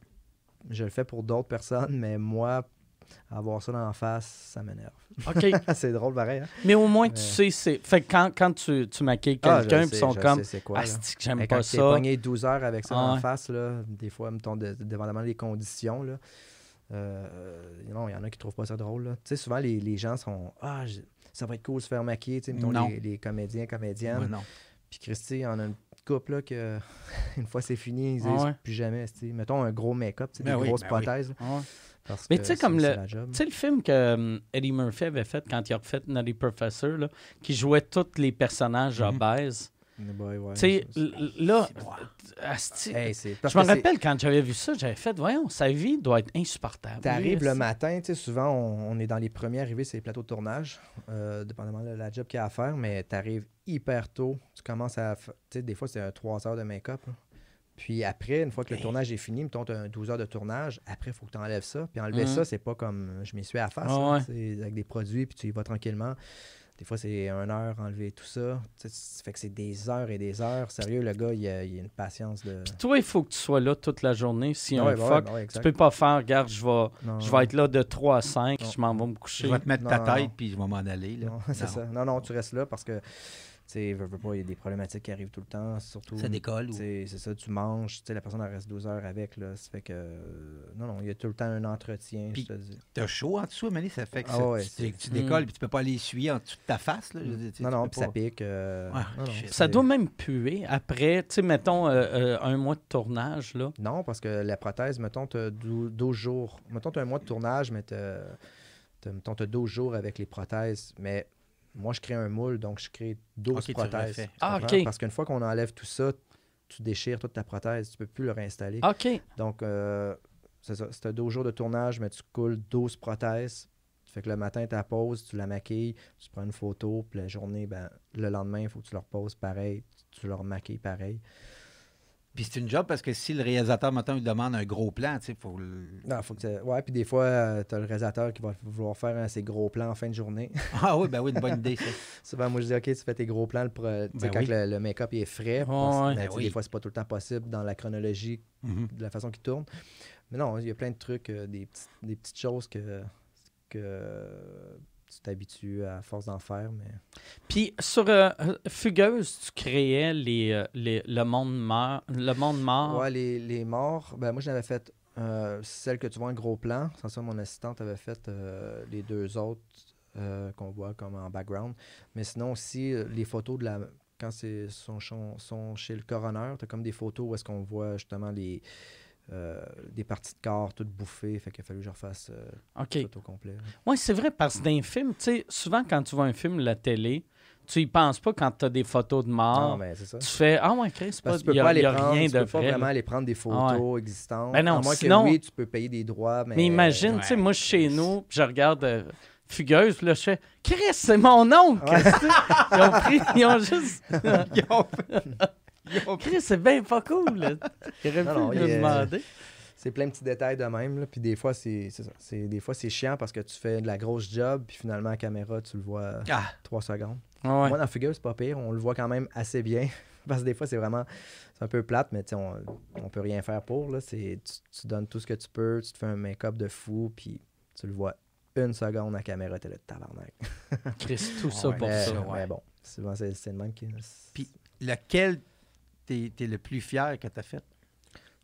je le fais pour d'autres personnes, mais moi, avoir ça dans la face, ça m'énerve. OK. c'est drôle, pareil, hein? Mais au moins, tu sais, c'est. Fait que quand, quand tu, tu maquilles Ah, quelqu'un, puis ils sont je comme. sais c'est quoi, Ah, j'aime pas quand ça? pogné 12 heures avec ça Ah en ouais. face, là, des fois, mettons, de, dépendamment des conditions, là, Euh, non, il y en a qui trouvent pas ça drôle. Tu sais, souvent, les, les gens sont Ah, je- ça va être cool de se faire maquiller. Tu sais, mettons, Non. les, les comédiens, comédiennes. Ouais, non. Puis Christy, il y en a une couple là, que une fois c'est fini, ils disent Ah ouais. plus jamais. Mettons un gros make-up, Ben des oui, grosses ben oui. prothèses. Ouais. Parce Mais tu sais, comme le- le film que um, Eddie Murphy avait fait quand il a refait Nutty Professor, là, qui jouait tous les personnages Mhm. obèses. Ouais, ouais, Tu là, Hey, je me rappelle quand j'avais vu ça, j'avais fait, voyons, sa vie doit être insupportable. T'arrives Lui, le matin, tu sais, souvent on, on est dans les premiers arrivés sur les plateaux de tournage, euh, dépendamment de la job qu'il y a à faire, mais t'arrives hyper tôt. Tu commences à. Tu sais, des fois c'est un 3 heures de make-up. Puis après, une fois que le Hey. tournage est fini, mettons, un 12 heures de tournage, après, il faut que tu enlèves ça. Puis enlever Mhm. ça, c'est pas comme je m'y suis à la face, ouais. sais, avec des produits, puis tu y vas tranquillement. Des fois, c'est une heure enlever tout ça. Ça fait que c'est des heures et des heures. Sérieux, le gars, il a, il a une patience de. Toi, il faut que tu sois là toute la journée. Si un ouais, bah ouais, fuck, bah ouais, tu peux pas faire, regarde, je vais, je vais être là de 3 à 5, Non. je m'en vais me coucher. Je vais te mettre Non, ta tête, non. puis je vais m'en aller. Là. Non, c'est ça. Non, non, tu restes là parce que, sais, veux, veux pas, il y a des problématiques qui arrivent tout le temps, surtout. Ça décolle. Ou... C'est ça, tu manges, tu sais, la personne reste 12 heures avec, là. Ça fait que. euh, non, non, il y a tout le temps un entretien, Puis- je te dis. T'as chaud en dessous, mais ça fait que Ah ça- ouais, tu, tu Mm. décolles, puis tu peux pas aller essuyer en dessous de ta face. Là. Je Non, non, puis ça pas- pique. euh, Ah, non, non, shit. Ça doit même puer après, tu sais, mettons, euh, euh, un mois de tournage, là. Non, parce que la prothèse, mettons, tu as 12 jours. Mettons, tu as un mois de tournage, mais tu as 12 jours avec les prothèses. Mais moi, je crée un moule, donc je crée 12 Ok, tu prothèses. tu Ah, ok. Parce qu'une fois qu'on enlève tout ça, tu déchires toute ta prothèse. Tu peux plus le réinstaller. OK. Donc, euh, c'est ça. C'est 12 jours de tournage, mais tu coules 12 prothèses. Fait que le matin, tu la poses, tu la maquilles, tu prends une photo, puis la journée, ben, le lendemain, il faut que tu leur poses pareil, tu leur maquilles pareil. Puis c'est une job parce que si le réalisateur, maintenant, il demande un gros plan, tu sais, faut le... Non, faut que Ouais, puis des fois, tu as le réalisateur qui va vouloir faire un, ses gros plans en fin de journée. Ah oui, ben oui, une bonne idée, ça. Souvent, moi, je dis, OK, tu fais tes gros plans le pro- Ben quand oui. le, le make-up il est frais. Ouais, parce- ouais. mais, Ben oui. Des fois, c'est pas tout le temps possible dans la chronologie Mhm. de la façon qu'il tourne. Mais non, il y a plein de trucs, euh, des, petits- des petites choses que, que euh, tu t'habitues à force d'en faire. Mais... Puis sur euh, Fugueuse, tu créais les, euh, les- le monde mort. Le monde mort. Ouais, les, les morts, ben moi, j'en avais fait euh, celle que tu vois en gros plan. Sans ça, mon assistante avait fait euh, les deux autres qu'on voit comme en background. Mais sinon aussi, les photos de la. Quand c'est sont, sont- sont chez le coroner, tu as comme des photos où est-ce qu'on voit justement les. Euh, des parties de corps toutes bouffées, fait qu'il a fallu que je refasse euh, OK. tout au complet. Oui, c'est vrai, parce que dans un film, tu sais, souvent quand tu vois un film la télé, tu y penses pas quand tu as des photos de mort. Non, mais c'est ça. Tu fais Ah ouais, Chris, Parce que tu il peux a, pas aller y a prendre, rien tu de peux pas vrai. vraiment aller prendre des photos existantes. Ben non, à moins sinon- que oui, tu peux payer des droits, mais, Mais imagine, tu sais, moi, je suis chez nous, je regarde euh, Fugueuse, puis là, je fais Chris, c'est mon oncle! Ouais. Ils ont pris, ils ont juste. Ils ont- ils ont- Chris, c'est bien pas cool. là. Il aurait Non, non, pu il me est- demander. C'est plein de petits détails de même. Là. Puis des fois, c'est c'est ça. C'est- Des fois, c'est chiant parce que tu fais de la grosse job, puis finalement, à caméra, tu le vois Ah, trois secondes. Ouais. Moi, dans Figure, c'est pas pire. On le voit quand même assez bien. parce que des fois, c'est vraiment. C'est un peu plate, mais tu sais, on, on peut rien faire pour. Là. C'est- Tu, tu donnes tout ce que tu peux, tu te fais un make-up de fou, puis tu le vois une seconde à caméra, t'es là, tabarnak. Chris, tout ça Ouais, pour mais, ça. ouais. mais bon, souvent, c'est c'est le même qui. Puis- lequel t'es es le plus fier que t'as fait?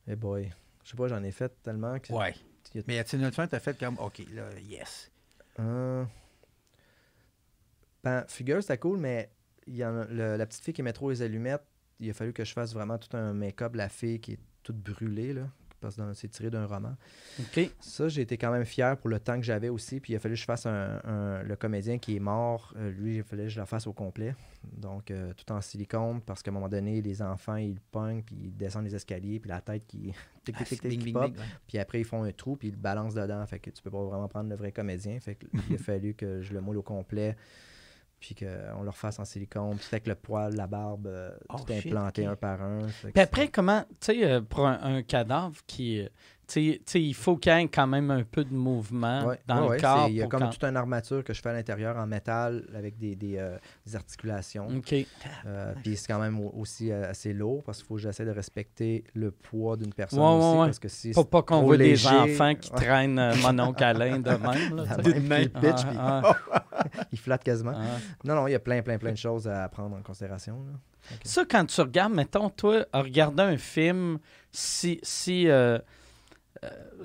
Eh boy. Je sais pas, j'en ai fait tellement que. Ouais. Il y a- Mais y a-t-il une autre fin que t'as fait comme, OK, là, yes. Euh, Ben, figure, c'était cool, mais il y en a- le- la petite fille qui met trop les allumettes, il a fallu que je fasse vraiment tout un make-up la fille qui est toute brûlée, là, parce que c'est tiré d'un roman. OK. Ça, j'ai été quand même fier pour le temps que j'avais aussi, puis il a fallu que je fasse un, un- le comédien qui est mort, euh, lui, il fallait que je le fasse au complet. Donc, euh, tout en silicone, parce qu'à un moment donné, les enfants, ils pognent, puis ils descendent les escaliers, puis la tête qui... tic, tic, tic, tic, pop. Puis après, ils font un trou, puis ils le balancent dedans. Fait que tu peux pas vraiment prendre le vrai comédien. Fait que il a fallu que je le moule au complet, puis qu'on le refasse en silicone. Puis avec le poil, la barbe, euh, Oh, tout implanté un par un. Puis après, comment, tu sais, euh, pour un, un cadavre qui. Il faut qu'il y ait quand même un peu de mouvement ouais, dans ouais, le corps. Il y a comme quand- toute une armature que je fais à l'intérieur en métal avec des, des, euh, des articulations. OK. Euh, puis c'est quand même au- aussi euh, assez lourd parce qu'il faut que j'essaie de respecter le poids d'une personne Ouais, aussi. Parce que si Pour pas qu'on voit des enfants qui traînent euh, mon oncle Alain de même. Là, même pitch, puis Ah, il flatte quasiment. ah, ah. Non, non, il y a plein, plein, plein de choses à prendre en considération. là. Ça, quand tu regardes, mettons, toi, à regarder un film, si, si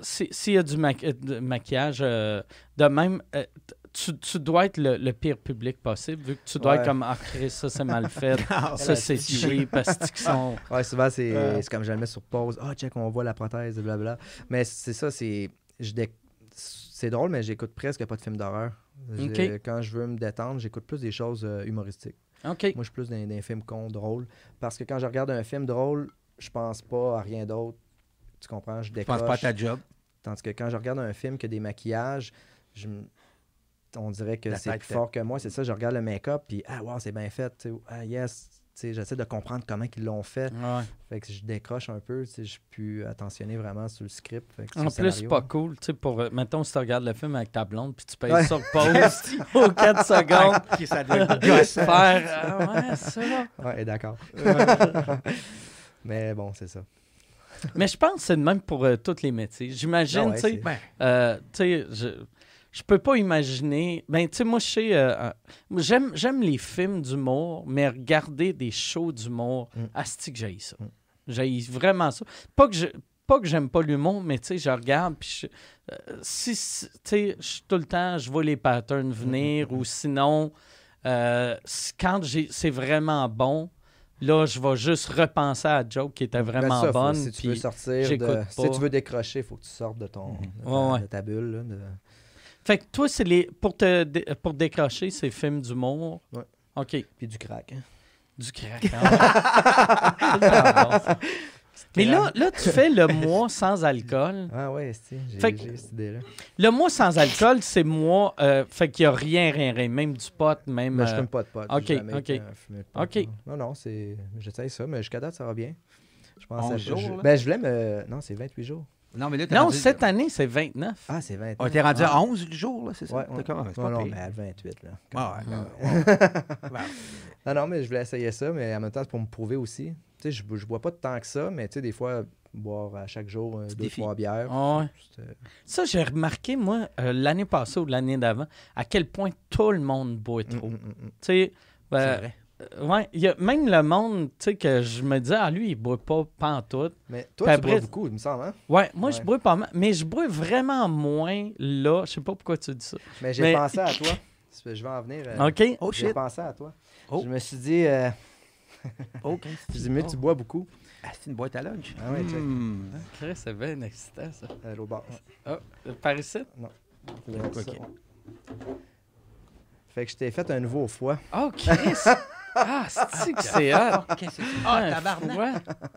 si- s'il y a du, ma- euh, de maquillage, euh, de même, euh, tu, tu dois être le, le pire public possible, vu que tu dois Ouais. être comme Ah, ça c'est mal fait, ça c'est cheap, parce qu'ils sont. Ouais, souvent, c'est Euh. comme je le mets sur pause. Ah, check, on voit la prothèse, blablabla. Mais c'est ça, c'est. je dé- C'est drôle, mais j'écoute presque pas de films d'horreur. Quand je veux me détendre, j'écoute plus des choses euh, humoristiques. Moi, je suis plus dans, dans les films cons, drôles. Parce que quand je regarde un film drôle, je pense pas à rien d'autre. Tu comprends? Je Je décroche. pense pas à ta job? Tandis que quand je regarde un film qui a des maquillages, je on dirait que c'est plus fort que moi. C'est ça, je regarde le make-up, puis ah, wow, c'est bien fait. Ah, yes. Tu sais, J'essaie de comprendre comment ils l'ont fait. Ouais. Fait que je décroche un peu. Je suis plus attentionné vraiment sur le script. fait que En plus, c'est pas cool, pour, euh, mettons, si tu regardes le film avec ta blonde, puis tu payes Ouais. sur pause aux 4 secondes, Ok, ça doit faire, ah ouais, ça. Ouais, d'accord. Mais bon, c'est ça. Mais je pense que c'est de même pour euh, tous les métiers. J'imagine, Ah tu sais, euh, tu sais, je, je peux pas imaginer. Ben, tu sais, moi, je sais, euh, euh, j'aime, j'aime les films d'humour, mais regarder des shows d'humour, Mm. asti que j'ai ça. Mm. J'ai vraiment ça. Pas que je. Pas que j'aime pas l'humour, mais tu sais, je regarde, puis euh, si, si- tu sais, tout le temps, je vois les patterns venir, ou sinon, euh, si- quand j'ai- c'est vraiment bon, là, je vais juste repenser à la joke qui était Ben, vraiment ça, faut- bonne. si tu veux sortir, de, si pas. tu veux décrocher, il faut que tu sortes de, ton, de, ta, Ouais, ouais. de ta bulle. là, de- Fait que toi, c'est les pour te pour décrocher ces films d'humour. Ouais. OK. Puis du crack. hein. Du crack. hein. Mais là, là, tu fais le mois sans alcool. Ah ouais, c'est- j'ai cette idée-là. Le mois sans alcool, c'est mois. euh, fait qu'il n'y a rien, rien, rien. Même du pot, même. Mais je euh, fume pas de pot. ok, jamais ok. de pot, Ok. Non, non, non, c'est. J'essaye ça, mais jusqu'à date, ça va bien. Je pense 11 à- jours, je- là? Ben, je voulais me. Non, c'est 28 jours. non, mais là, Non, rendu- cette année, c'est 29. Ah, c'est 20. On était rendu à 11 le jour, là, c'est ça? Ouais, ouais. comment? C'est Non, pas non, pire. mais à 28, là. Ah, Ouais. ouais. Non, non, mais je voulais essayer ça, mais en même temps, c'est pour me prouver aussi. Tu sais, je, je bois pas tant que ça, mais tu sais, des fois, boire à chaque jour euh, deux, défi. trois bières. Ah ouais. euh, Ça, j'ai remarqué, moi, euh, l'année passée ou l'année d'avant, à quel point tout le monde boit trop. mm, mm, Tu mm. sais, ben, C'est vrai. euh, ouais, il y a même le monde, tu sais, que je me dis, ah, lui, il boit pas pantoute. Mais Puis toi, tu après- bois beaucoup, il me semble, hein? Ouais, moi, je Ouais. bois pas mal, mais je bois vraiment moins là. Je sais pas pourquoi tu dis ça. Mais j'ai Mais- pensé à toi. Je vais en venir. euh, OK? Oh J'ai shit. pensé à toi. Oh. Je me suis dit, euh, Oh, je dis, mais tu bois beaucoup. Ah, c'est une boîte à lunch. Ah ouais, check. Hmm. Chris, c'est bien excitant, ça. Euh, l'autre bord. Ah, par ici? Là, Ok. ça. Fait que je t'ai fait un nouveau foie. Oh, Chris! ah, c'est que c'est hot! Qu'est-ce que c'est? Ah, Ah, tabarnak! foie?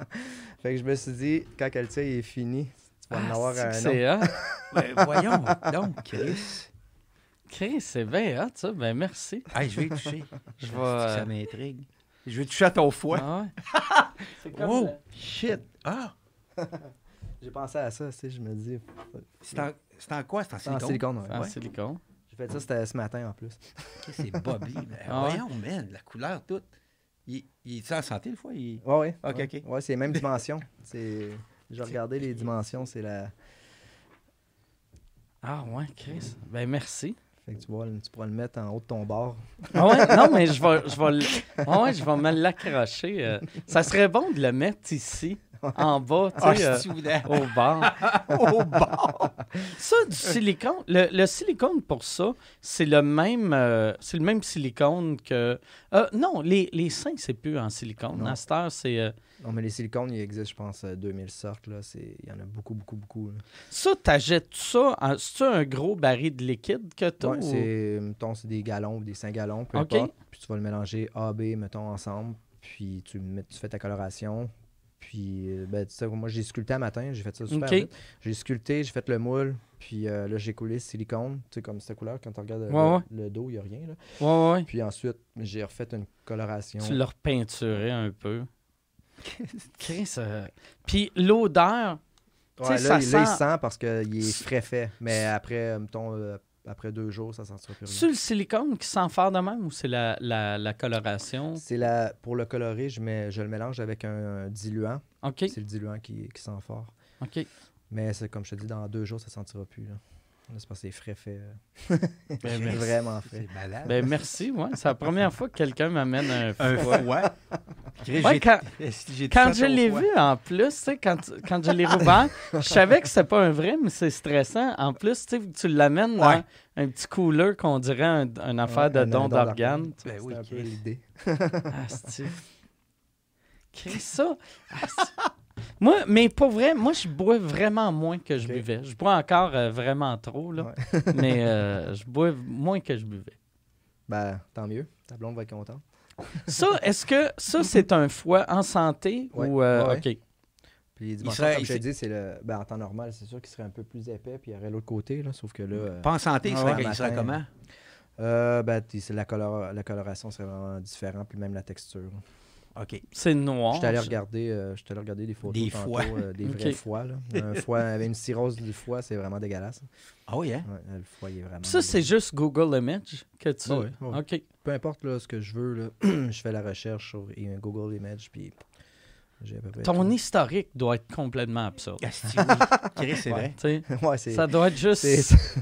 Fait que je me suis dit, quand le tien est fini, tu vas en Ah, avoir que un autre. c'est hot? Ben, voyons donc, Chris. Chris, c'est bien hot, ça. Ben, merci. Hey, je vais y toucher. Je vais... Ça euh, m'intrigue. Je vais toucher à ton foie. ah ouais? c'est comme... Oh, le- shit. Ah, J'ai pensé à ça, tu sais, je me dis. c'est en, c'est en quoi? C'est en C'est en silicone? silicone, ouais. En Ouais. silicone. J'ai fait ça, c'était ce matin en plus. C'est Bobby. Ben, Ah ouais? voyons, man, la couleur toute. Il, il est en santé, le foie? Il... Ouais, ouais. Ok, ouais. ok. Ouais, c'est les mêmes dimensions. C'est. J'ai regardé les dimensions, c'est la. Ah ouais, Chris. Ben, merci. Fait que tu, vois, tu pourras le mettre en haut de ton bord. Ah ouais, non, mais je vais, je vais, ah ouais, je vais me l'accrocher. euh. Ça serait bon de le mettre ici, en bas, tu Ah, sais, euh, au bord. Au bord. Ça, du silicone, le, le silicone pour ça, c'est le même euh, c'est le même silicone que. euh, non, les, les seins, c'est plus en silicone. Non. À cette heure, c'est. euh, Non, mais les silicones, il existe, je pense, euh, 2000 sortes. Là. C'est- Il y en a beaucoup, beaucoup, beaucoup. là. Ça, t'achètes ça. en- C'est-tu un gros baril de liquide que t'as? Ouais, ou- c'est, mettons, c'est des gallons ou des 5 gallons, peu importe. Puis tu vas le mélanger A, B, mettons, ensemble. Puis tu, mets- tu fais ta coloration. Puis, euh, ben, tu sais, moi, j'ai sculpté un matin. J'ai fait ça super vite. J'ai sculpté, j'ai fait le moule. Puis euh, là, j'ai coulé silicone. Tu sais, comme cette couleur, quand tu regardes euh, Ouais, le, le dos, il n'y a rien. Là. Ouais, ouais. Puis ensuite, j'ai refait une coloration. Tu l'as repeinturé un peu. Chris, euh, Puis l'odeur, tu sais, Ouais, ça là, il- là, il sent- sent parce qu'il est frais fait. Mais après, mettons, euh, après deux jours, ça ne sentira plus rien. c'est le silicone qui fort de même ou c'est la, la, la coloration? C'est la, pour le colorer, je, mets, je le mélange avec un, diluant. OK, C'est le diluant qui, qui sent fort. OK. Mais c'est comme je te dis, dans deux jours, ça ne sentira plus. Là. C'est parce que c'est frais fait. euh, Ben, vraiment frais. C'est malade. Ben merci, ouais. C'est la première fois que quelqu'un m'amène un un foie. Chris, Ouais, j'ai- quand, je l'ai foie. vu en plus, tu sais, quand, quand je l'ai rouvert, je savais que c'était pas un vrai, mais c'est stressant. En plus, tu sais, tu l'amènes dans Ouais. un petit cooler qu'on dirait un, une affaire de un- un don don d'organes. Ben C'est oui, un peu Chris. l'idée. Asti. Chris, ça. asti. Moi, mais pour vrai, moi, je bois vraiment moins que je buvais. Je bois encore euh, vraiment trop, là. mais euh, je bois moins que je buvais. Ben, tant mieux. Ta blonde va être contente. Ça, est-ce que ça, c'est un foie en santé Ouais, ou. euh, ouais, OK. Puis les dimensions, serait- comme il je te dis, c'est le. Ben, en temps normal, c'est sûr qu'il serait un peu plus épais, puis il y aurait l'autre côté, là. Sauf que là. euh, Pas en santé, il serait, ouais, il serait comment? euh, ben, la, color- la coloration serait vraiment différente, puis même la texture. OK. C'est noir. J'étais allé regarder, euh, j'étais allé regarder des photos Des tantôt, foies. euh, des Ok. vrais foies, là. Un foie avec une cirrhose du foie, c'est vraiment dégueulasse. Ah oui, hein? Ouais, le foie, il est vraiment. Ça, c'est juste Google Image que tu. Ah ouais, ah ouais. OK. Peu importe là, ce que je veux, là, je fais la recherche sur un Google Image, puis j'ai à peu près. Ton tout. historique doit être complètement absurde. Asti, oui. Chris, c'est vrai. Ouais, c'est. ça doit être juste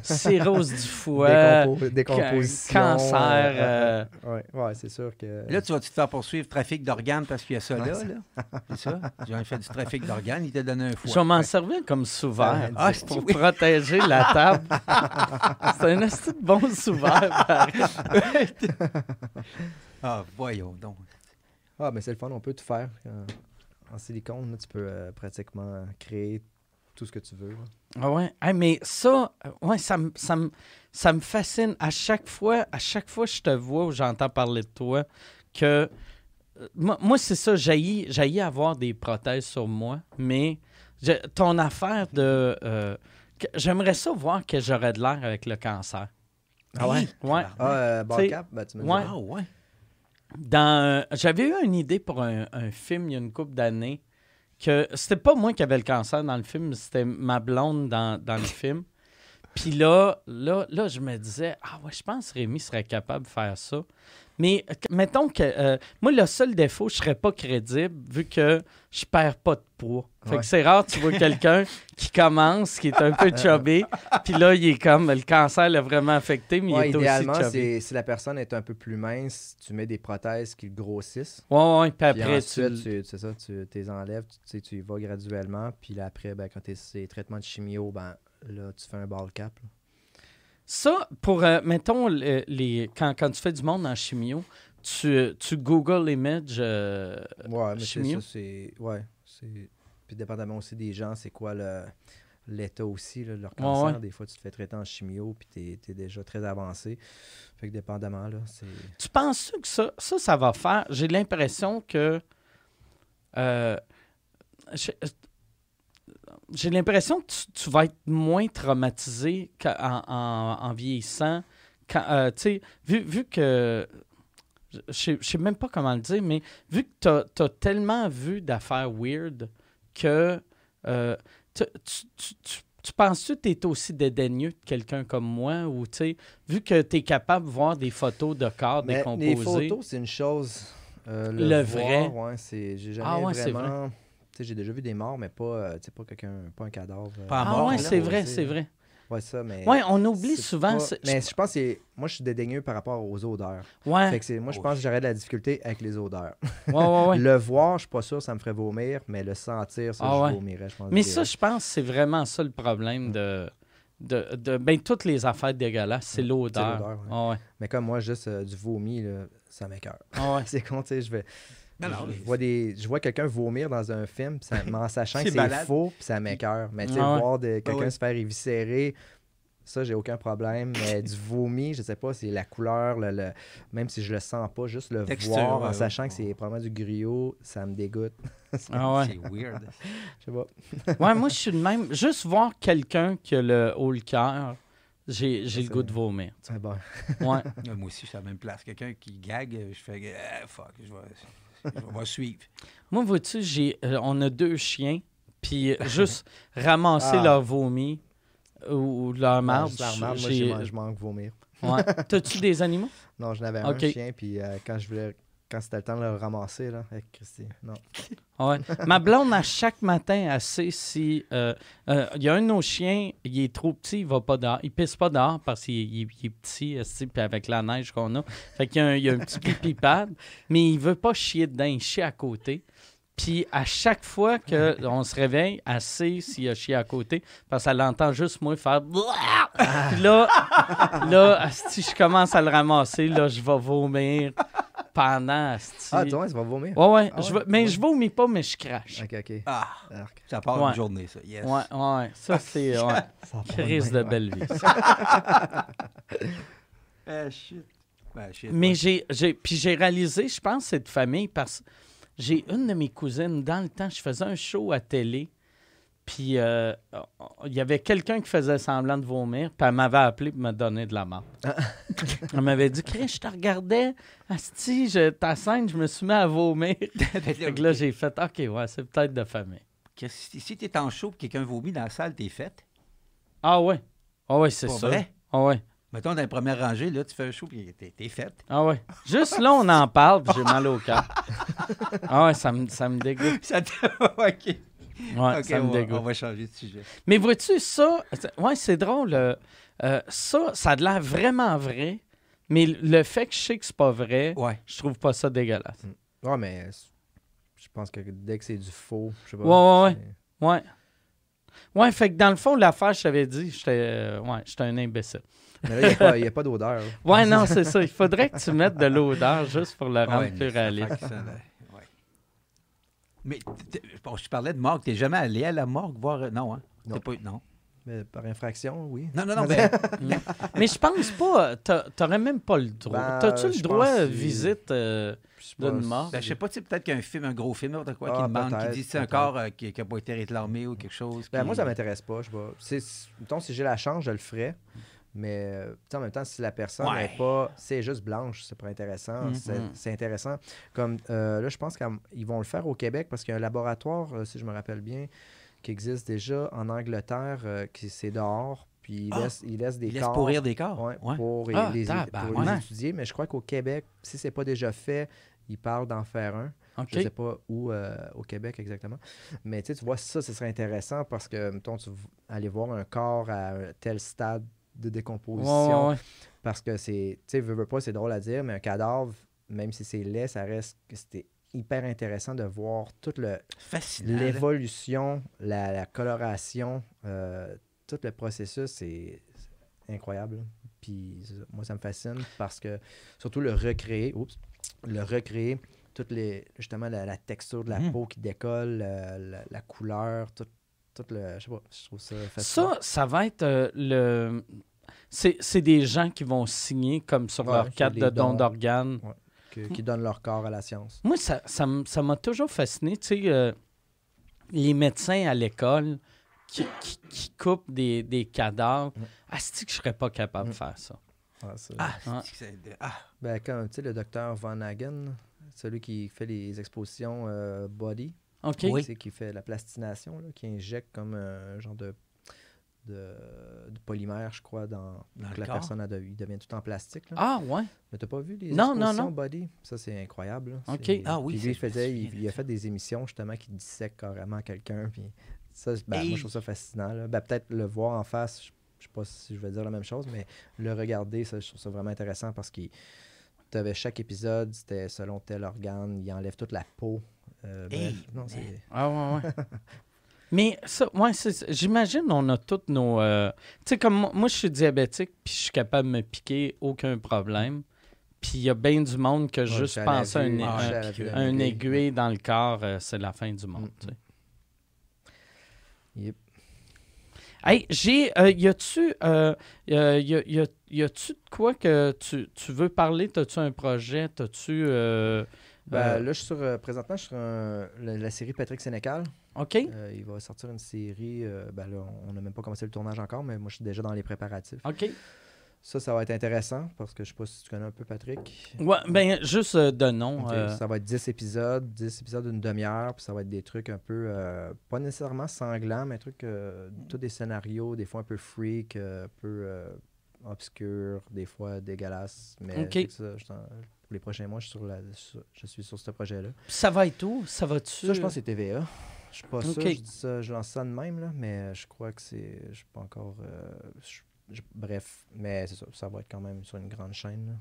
cirrhose du foie, décompo- décomposition. cancer. euh, euh, ouais, c'est sûr que. Là, tu vas-tu te faire poursuivre trafic d'organes parce qu'il y a ça là? Ouais, là? C'est ça? J'ai fait du trafic d'organes, il t'a donné un Je foie. vais m'en servir comme sous-verre Ah, pour oui. protéger la table. c'est un assez de bon sous-verre. pareil. Ah, voyons donc. Ah, mais c'est le fun, on peut tout faire. En silicone, là, tu peux euh, pratiquement créer tout ce que tu veux. Ah ouais? Hey, mais ça, euh, ouais, ça, me- ça, me- ça me fascine. À chaque fois, à chaque fois que je te vois ou j'entends parler de toi, que euh, moi, moi, c'est ça, j'ai j'ai avoir des prothèses sur moi, mais je- ton affaire de euh, j'aimerais ça voir que j'aurais de l'air avec le cancer. Ah ouais? Ouais. Ah, euh, cap, ben, tu me ouais. diras. Ah ouais. Dans, j'avais eu une idée pour un, film il y a une couple d'années que c'était pas moi qui avais le cancer dans le film, c'était ma blonde dans, dans le film. Puis là, là, là, je me disais, ah ouais, je pense que Rémi serait capable de faire ça. Mais mettons que euh, moi, le seul défaut, je serais pas crédible vu que je perds pas de poids. Fait Ouais. que c'est rare, tu vois quelqu'un qui commence, qui est un peu chubby, puis là, il est comme, le cancer l'a vraiment affecté, mais Ouais, il est idéalement, aussi chubby. si la personne est un peu plus mince, tu mets des prothèses qui grossissent. Ouais, ouais, puis après, ensuite, tu... tu, c'est ça, tu les enlèves, tu, tu y vas graduellement. Puis après, ben, quand tu es traitements de chimio, ben, là, tu fais un ball cap. là. Ça, pour, euh, mettons, le- les, quand, quand tu fais du monde en chimio, tu, tu Google Image. euh, Ouais, mais c'est chimio? ça, c'est. Ouais. c'est- Puis dépendamment aussi des gens, c'est quoi le l'état aussi là, leur cancer. ouais. Des fois, tu te fais traiter en chimio, puis tu es, déjà très avancé. Fait que dépendamment, là, c'est. tu penses que ça, ça, ça va faire. J'ai l'impression que. euh, j'ai l'impression que tu, tu vas être moins traumatisé en, en- en vieillissant. Quand, euh, tu sais, vu, vu que. Je je sais- même pas comment le dire, mais vu que tu as, tellement vu d'affaires weird que. euh, tu, tu, tu, tu- tu penses-tu que tu es aussi dédaigneux de quelqu'un comme moi ou tu sais, vu que tu es capable de voir des photos de corps Mais décomposés? les photos, c'est une chose. Euh, le, Le voir, vrai? ouais, c'est. J'ai jamais Ah ouais, c'est vraiment. J'ai déjà vu des morts, mais pas, euh, pas quelqu'un, pas un cadavre. euh, Pas à Ah mort, ouais, c'est vrai, c'est vrai. Ouais, ça, mais. Ouais, on oublie souvent. pas- Mais je pense que c'est. Moi, je suis dédaigneux par rapport aux odeurs. Ouais, Fait que c'est- moi, je Oh, pense que j'aurais de la difficulté avec les odeurs. ouais, ouais, ouais. Le voir, je suis pas sûr, ça me ferait vomir, mais le sentir, ça, Ah je ouais. vomirais, je pense. Mais ça, je pense que c'est vraiment ça le problème de. de, de ben, toutes les affaires dégueulasses, c'est Ouais, l'odeur. c'est l'odeur, ouais. Ah ouais. Mais comme moi, juste euh, du vomi, là, ça m'écoeure. Ah ouais. c'est con, tu sais, je vais. Non, non, je, vois des, je vois quelqu'un vomir dans un film, ça- mais en sachant que C'est faux, puis ça m'écoeure. Mais tu sais, Ah ouais. voir de, quelqu'un ouais. se faire éviscérer, ça, j'ai aucun problème. Mais du vomi, je sais pas, c'est la couleur, le, le- même si je le sens pas, juste le Texture, voir ouais, en ouais. sachant que c'est probablement du griot, ça me dégoûte. Ah ouais. C'est weird. Je sais pas. Ouais, moi, je suis de même. Juste voir quelqu'un qui a le haut le cœur, j'ai j'ai le goût de vomir. Ah bon. Ouais. Moi aussi, je suis à la même place. Quelqu'un qui gague, je fais ah, fuck, je vais, je vais suivre. Moi, vois-tu, j'ai, euh, on a deux chiens, puis juste ramasser Ah. leur vomi ou, ou leur marde. Juste la remarque, moi, j'ai- j'ai- je manque vomir. ouais. T'as-tu des animaux? Non, je n'avais Ok. un chien, puis euh, quand je voulais quand c'était le temps de le ramasser, là, avec Christy. Non. Ouais. Ma blonde, à chaque matin, elle sait si. euh, euh, Il y a un de nos chiens, il est trop petit, il va pas dehors. Il pisse pas dehors parce qu'il il- il est petit, puis avec la neige qu'on a. Fait qu'il y a un, il y a un petit pipi pad, mais il veut pas chier dedans, il chie à côté. Puis à chaque fois qu'on se réveille, elle sait s'il a chié à côté parce qu'elle entend juste moi faire. Puis là, là esti, je commence à le ramasser, là, je vais vomir pendant. Ah, toi, ça va vomir. Ouais, ouais. Ah je ouais? mais Ouais. je vomis pas, mais je crache. Ok, ok. Ah, Arc. ça part Ouais. une journée, ça. Yes. Ouais, ouais. Ça, c'est. Ouais. Crise de belle vie. Ah, shit. Ben, shit, Mais ouais. j'ai, j'ai. Puis j'ai réalisé, je pense, cette famille, parce que j'ai une de mes cousines, dans le temps, je faisais un show à télé. Puis euh, il y avait quelqu'un qui faisait semblant de vomir, puis elle m'avait appelé pour me donner de la marde. elle m'avait dit Chris, je te regardais, Asti, je, ta scène, je me suis mis à vomir. fait que là, j'ai fait OK, ouais, c'est peut-être de famille. Que Si, si t'es en show et quelqu'un vomit dans la salle, t'es faite? Ah ouais. Ah ouais, c'est ça. vrai? Ah ouais. Mettons, dans la première rangée, là, tu fais un show et t'es, t'es faite. Ah ouais. Juste là, on en parle, puis j'ai mal au cœur. Ah ouais, ça me, ça me dégoûte. Ça te... OK. Ouais, OK, ça me dégoûte. on va changer de sujet. Mais vois-tu, ça, ouais, c'est drôle. euh, euh, ça, ça a de l'air vraiment vrai, mais le fait que je sais que c'est pas vrai, Ouais. je trouve pas ça dégueulasse. Ouais, mais je pense que dès que c'est du faux, je sais pas. Ouais, ouais, c'est- Ouais. Ouais, fait que dans le fond, l'affaire, je t'avais dit, j'étais euh, ouais, un imbécile. Mais là, il n'y a, pas- d'odeur. Ouais, non, c'est ça. Il faudrait que tu mettes de l'odeur juste pour le rendre Ouais, plus réaliste. que ça, là, ouais. Mais je parlais de morgue. T'es jamais allé à la morgue voir. euh, Non, hein? Non. Pas... non. Mais par infraction, oui. Non, non, non. mais... Mais je pense pas, t'a- t'aurais même pas le droit. Ben, T'as-tu le droit à visite euh, Je d'une mort? Ben, je sais pas, tu sais, peut-être qu'un film, un gros film, n'importe quoi, qui Ah, demande, qui dit c'est un corps euh, qui n'a pas été réclamé ou quelque chose. Ben, qui- moi, ça m'intéresse pas. Je sais pas. Mettons, si j'ai la chance, je le ferais. Mais euh, en même temps, si la personne Ouais. n'est pas. C'est juste blanche, c'est pas intéressant. C'est c'est intéressant. Comme euh, là, je pense qu'ils vont le faire au Québec parce qu'il y a un laboratoire, euh, si je me rappelle bien, qui existe déjà en Angleterre, euh, qui c'est dehors. Puis ils Ah! laissent, ils laissent des Il laisse corps. pourrir des corps? Ouais, Ouais. pour, Ah, les, pour les tabarnak. étudier. Mais je crois qu'au Québec, si c'est pas déjà fait, ils parlent d'en faire un. Je sais pas où euh, au Québec exactement. Mais tu vois, ça, ce serait intéressant parce que, mettons, tu aller voir un corps à un tel stade de décomposition. ouais, ouais. Parce que c'est, tu sais, veux, veux pas, c'est drôle à dire, mais un cadavre, même si c'est laid, ça reste que c'était hyper intéressant de voir toute le, l'évolution, la, la coloration, euh, tout le processus, c'est incroyable. Puis moi, ça me fascine parce que, surtout le recréer, oups, le recréer, toutes les, justement, la, la texture de la Mm. peau qui décolle, euh, la, la couleur, tout, tout le. Je sais pas, je trouve ça fascinant. Ça, ça va être euh, le. C'est c'est des gens qui vont signer comme sur Ouais, leur carte de don dons. d'organes. que- qui donne leur corps à la science. Moi, ça ça m- ça m'a toujours fasciné. Tu sais, euh, les médecins à l'école qui, qui- qui coupent des, des cadavres. Mm. Asti que je serais pas capable de faire ça. Ah, ça. Ah, c'est- c'est de- ah, Ben, comme, tu sais, le docteur Van Hagen, celui qui fait les expositions euh, body, OK? Oui. sais, qui fait la plastination, là, qui injecte comme un genre de, de, de polymère, je crois, dans, Dans que la personne a de- il devient tout en plastique. Là. Ah, ouais. Mais t'as pas vu les Non, non, expositions non. body? Ça, c'est incroyable. là. OK. C'est- Ah oui, Puis lui, faisait, il, a fait des émissions, justement, qui dissèquent carrément quelqu'un. Puis ça, ben, Hey! moi, je trouve ça fascinant. là. Ben, Peut-être le voir en face, je, je sais pas si je vais dire la même chose, mais le regarder, ça, je trouve ça vraiment intéressant parce que tu avais chaque épisode, c'était selon tel organe, il enlève toute la peau. Euh, bref, Hey, non, man. c'est... Ah, ouais, ouais. Mais ça, ouais, c'est j'imagine on a toutes nos. euh, Tu sais, comme moi, moi, je suis diabétique, puis je suis capable de me piquer, aucun problème. Puis il y a bien du monde que Ouais, juste penser à un- un aiguille. dans le corps, euh, c'est la fin du monde. Tu. Yep. Hey, j'ai. euh, y a-tu. Euh, y a, y a- y a- y a-tu de quoi que tu, tu veux parler? T'as-tu un projet? T'as-tu. euh, Ben, euh, là, je suis sur, euh, présentement, je suis sur un- la, la série Patrick Sénécal. OK? Euh, il va sortir une série. euh, ben là, on n'a même pas commencé le tournage encore, mais moi, je suis déjà dans les préparatifs. OK. Ça, ça va être intéressant parce que je sais pas si tu connais un peu Patrick. Ouais, ben, juste euh, de nom. Ça va être 10 épisodes, 10 épisodes d'une demi-heure, puis ça va être des trucs un peu, pas nécessairement sanglants, mais trucs, tous des scénarios, des fois un peu freak, un peu obscurs, des fois dégueulasses. Mais ça, je pour les prochains mois, je suis sur, la, sur- je suis sur ce projet-là. Ça va être où? Ça va-tu? Ça, je pense que c'est TVA. Je suis pas sûr, je dis ça, je lance ça de même, là, mais je crois que c'est. Je suis pas encore. euh, je- je- bref, mais c'est ça, ça va être quand même sur une grande chaîne. là.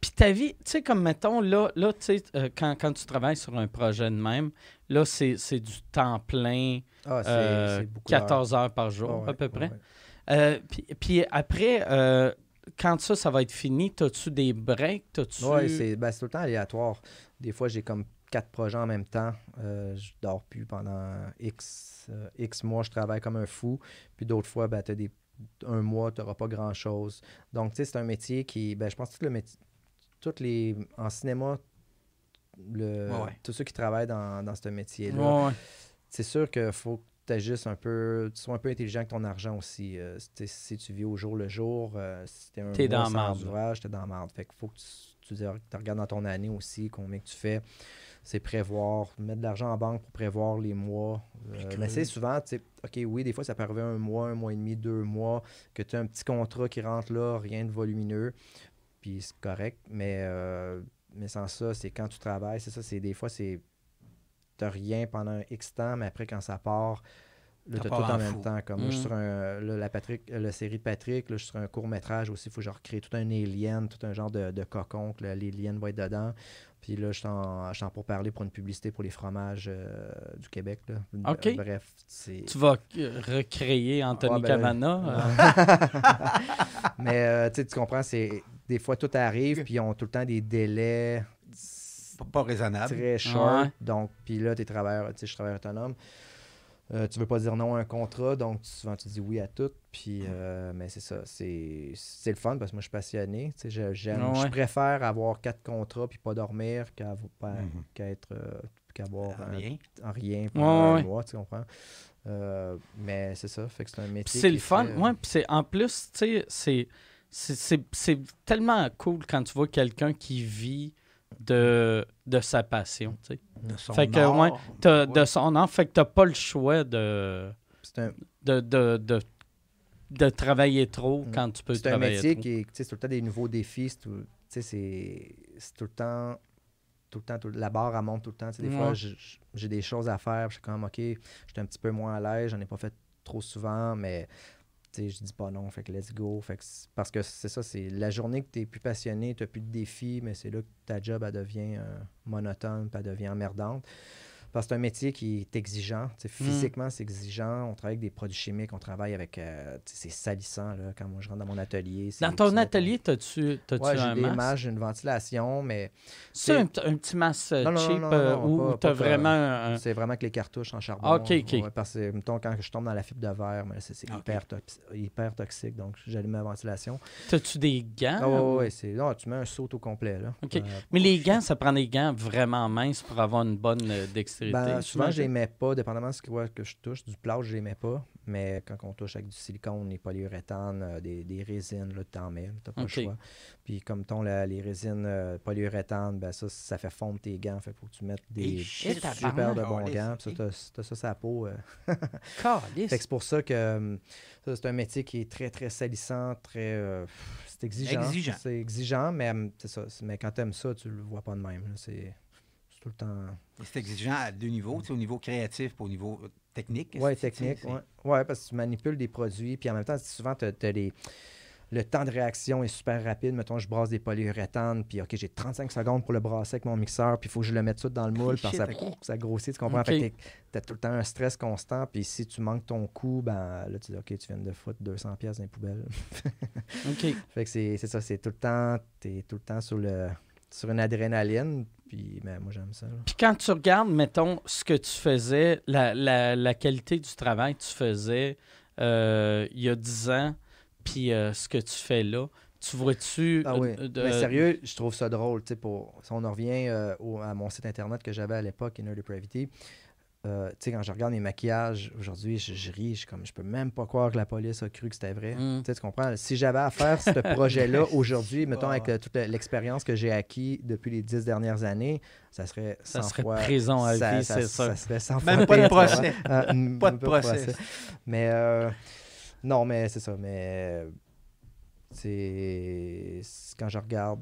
Puis ta vie, tu sais, comme mettons, là, là tu sais, euh, quand, quand tu travailles sur un projet de même, là, c'est c'est du temps plein, Ah, c'est euh, c'est beaucoup d'heures. 14 heures par jour, ouais, à peu près. ouais, ouais. Euh, puis, puis après, quand ça, ça va être fini, as-tu des breaks? T'as-tu... Ouais, c'est ben, c'est tout le temps aléatoire. Des fois, j'ai comme quatre projets en même temps. Euh, je dors plus pendant X, euh, X mois, je travaille comme un fou. Puis d'autres fois, ben, t'as des, un mois, tu n'auras pas grand-chose. Donc, tu sais, c'est un métier qui, ben, je pense que tout le métier, toutes les, en cinéma, le, Ouais, ouais. tous ceux qui travaillent dans, dans ce métier-là, ouais. c'est sûr qu'il faut que tu agisses un peu, tu sois un peu intelligent avec ton argent aussi. Euh, si, tu vis au jour le jour, euh, si t'es un T'es mois dans sans la marde, là. ouvrage, t'es dans la marde. Fait qu'il faut que tu, tu, tu regardes dans ton année aussi combien que tu fais. C'est prévoir, mettre de l'argent en banque pour prévoir les mois. Euh, mais c'est souvent, OK, oui, des fois, ça peut arriver un mois, un mois et demi, deux mois, que tu as un petit contrat qui rentre là, rien de volumineux, puis c'est correct. Mais, euh, mais sans ça, c'est quand tu travailles, c'est ça, c'est des fois, c'est t'as rien pendant un X temps, mais après, quand ça part, là, t'as tout en, en même fou. temps. Comme là, je suis Mm. sur un, là, la, Patrick, euh, la série de Patrick, là, je suis sur un court-métrage aussi. Il faut que je recrée tout un alien, tout un genre de, de cocon, que l'alien va être dedans. Puis là, je suis en, je suis en pour parler pour une publicité pour les fromages euh, du Québec. Là. OK. Bref, c'est... Tu vas recréer Anthony ben, Cavana. euh, Mais euh, tu comprends, c'est des fois tout arrive, puis ils ont tout le temps des délais Pas, raisonnable. très short. Ouais. Donc, puis là, tu es travailleur, tu sais, je suis travailleur autonome. Euh, tu veux pas dire non à un contrat, donc souvent tu dis oui à tout. Puis, euh, mais c'est ça, c'est c'est le fun parce que moi je suis passionné. Tu sais, je- j'aime, ouais. je préfère avoir quatre contrats puis pas dormir qu'à pas- Mhm. qu'à être euh, qu'avoir un- Rien. en rien pendant Ouais, un ouais. mois, tu comprends? Euh, mais c'est ça, fait que c'est un métier. c'est le fun. euh, Ouais, puis c'est en plus, tu sais, c'est- c'est- c'est c'est tellement cool quand tu vois quelqu'un qui vit de, de sa passion, tu sais. De son Fait que, ouais, Ouais. De son art, fait que t'as pas le choix de, un, de, de, de, de travailler trop Mm. quand tu peux C'est un travailler métier trop. qui est, tout le temps des nouveaux défis. C'est tout, tout le temps, tout le temps, tout- la barre elle monte tout le temps. Tu sais, Des Ouais. fois, j'ai des choses à faire. Je suis comme, OK, j'étais un petit peu moins à l'aise. J'en ai pas fait trop souvent, mais je dis pas non. Fait que let's go. Fait que parce que c'est ça, c'est la journée que tu es plus passionné, tu plus de défis, mais c'est là que ta job, elle devient euh, monotone, puis elle devient emmerdante. Parce que c'est un métier qui est exigeant. Tu Mm. Physiquement, c'est exigeant. On travaille avec des produits chimiques, on travaille avec. euh, tu c'est salissant là, quand moi je rentre dans mon atelier. Dans ton tu atelier, t'as-tu t'as-tu Ouais, j'ai un des masque? masques, j'ai une ventilation, mais C'est un, un petit masque euh, Non, non, non, cheap euh, ou t'as pas vraiment un... c'est vraiment que les cartouches en charbon. Ah, ok, ok. Ouais, parce que, mettons, quand je tombe dans la fibre de verre, mais c'est Ok. hyper, hyper toxique, donc j'allume ma ventilation. T'as-tu des gants? Ah, ouais, ou- ouais, ouais, c'est, non, tu mets un saut au complet. Là. Ok. Euh, Mais les gants, ça prend des gants vraiment minces pour avoir une bonne euh, Ben, souvent, je mets pas, dépendamment de ce que, ouais, que je touche. Du plâtre, je mets pas. Mais quand on touche avec du silicone, les polyuréthanes, euh, des, des résines, là, t'en mets. T'as pas le choix. Puis comme ton, la- les résines euh, polyuréthanes, ben ça, ça fait fondre tes gants. Fait faut que tu mettes des shit, super de bons gants. Puis ça, t'as, t'as ça la peau. euh. Calisse. Fait que c'est pour ça que ça, c'est un métier qui est très, très salissant, très... euh, c'est exigeant. Exigeant. C'est exigeant, mais euh, c'est ça. C'est- Mais quand t'aimes ça, tu le vois pas de même. là. C'est, c'est tout le temps... C'est exigeant à deux niveaux, tu sais, au niveau créatif et au niveau technique. Oui, technique. c'est- Ouais. parce que tu manipules des produits, puis en même temps, souvent, tu as, les. Le temps de réaction est super rapide. Mettons, je brasse des polyuréthanes, puis OK, j'ai 35 secondes pour le brasser avec mon mixeur, puis il faut que je le mette tout dans le moule, parce que ça, ça grossit, tu comprends? Ok. Fait que tu as tout le temps un stress constant, puis si tu manques ton coup, ben là, tu dis OK, tu viens de foutre 200 pièces dans les poubelles. OK. fait que c'est c'est ça, c'est tout le temps, tu es tout le temps sur, le, sur une adrénaline, puis ben, moi, j'aime ça. là. Puis quand tu regardes, mettons, ce que tu faisais, la, la- la qualité du travail que tu faisais euh, il y a 10 ans, puis euh, ce que tu fais là, tu vois-tu... Ah oui. euh, de- Mais sérieux, je trouve ça drôle. Pour, si on en revient au- à mon site internet que j'avais à l'époque, Inner Depravity, euh, tu sais, quand je regarde mes maquillages aujourd'hui, je, je ris, je, comme, je peux même pas croire que la police a cru que c'était vrai. Mm. Tu comprends? Si j'avais à faire ce projet-là aujourd'hui, mettons, avec euh, toute l'expérience que j'ai acquis depuis les dix dernières années, ça serait 100 Ça serait fois... prison à ça- vie, ça- c'est sûr. Ça serait 100 fois Même pas de procès. Ah, Pas de procès. Mais euh, non, mais c'est ça. Mais c'est- quand je regarde.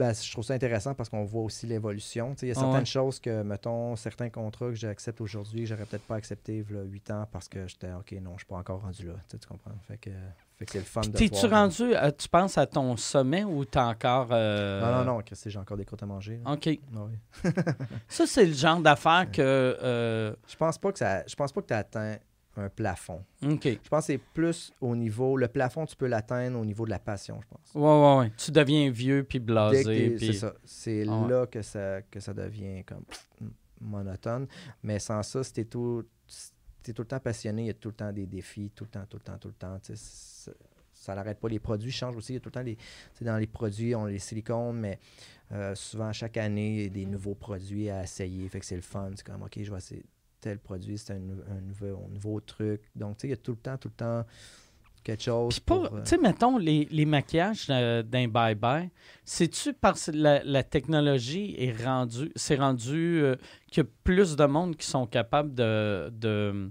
Ben, je trouve ça intéressant parce qu'on voit aussi l'évolution. Il y a certaines ouais. choses que, mettons, certains contrats que j'accepte aujourd'hui, que j'aurais peut-être pas accepté a 8 ans parce que j'étais OK, non, je suis pas encore rendu là. Tu, comprends? Fait que, fait que c'est le fun de T'es-tu rendu, euh, tu penses à ton sommet ou t'es encore. euh, Non, non, non, Christy, j'ai encore des croûtes à manger. là. OK. Ah. Ça, c'est le genre d'affaire que. euh, Je pense pas que ça. Je pense pas que tu as atteint un plafond. OK. Je pense que c'est plus au niveau. Le plafond, tu peux l'atteindre au niveau de la passion, je pense. Ouais, ouais, ouais. Tu deviens vieux puis blasé. puis- C'est ça. C'est Ah ouais. là que ça, que ça devient comme monotone. Mais sans ça, si t'es tout, t'es tout le temps passionné, il y a tout le temps des défis, tout le temps, tout le temps, tout le temps. ça- n'arrête pas. Les produits changent aussi. Il y a tout le temps les. Dans les produits, on a les silicones, mais euh, souvent, chaque année, il y a des nouveaux produits à essayer. Fait que c'est le fun. C'est comme, OK, je vais essayer tel produit, c'est un, nou- un nouveau, un nouveau truc. Donc, tu sais, il y a tout le temps, tout le temps quelque chose. Puis pour, euh, tu sais, mettons, les, les maquillages euh, d'un bye-bye, c'est-tu parce que la, la technologie est rendue, c'est rendu euh, qu'il y a plus de monde qui sont capables de, de,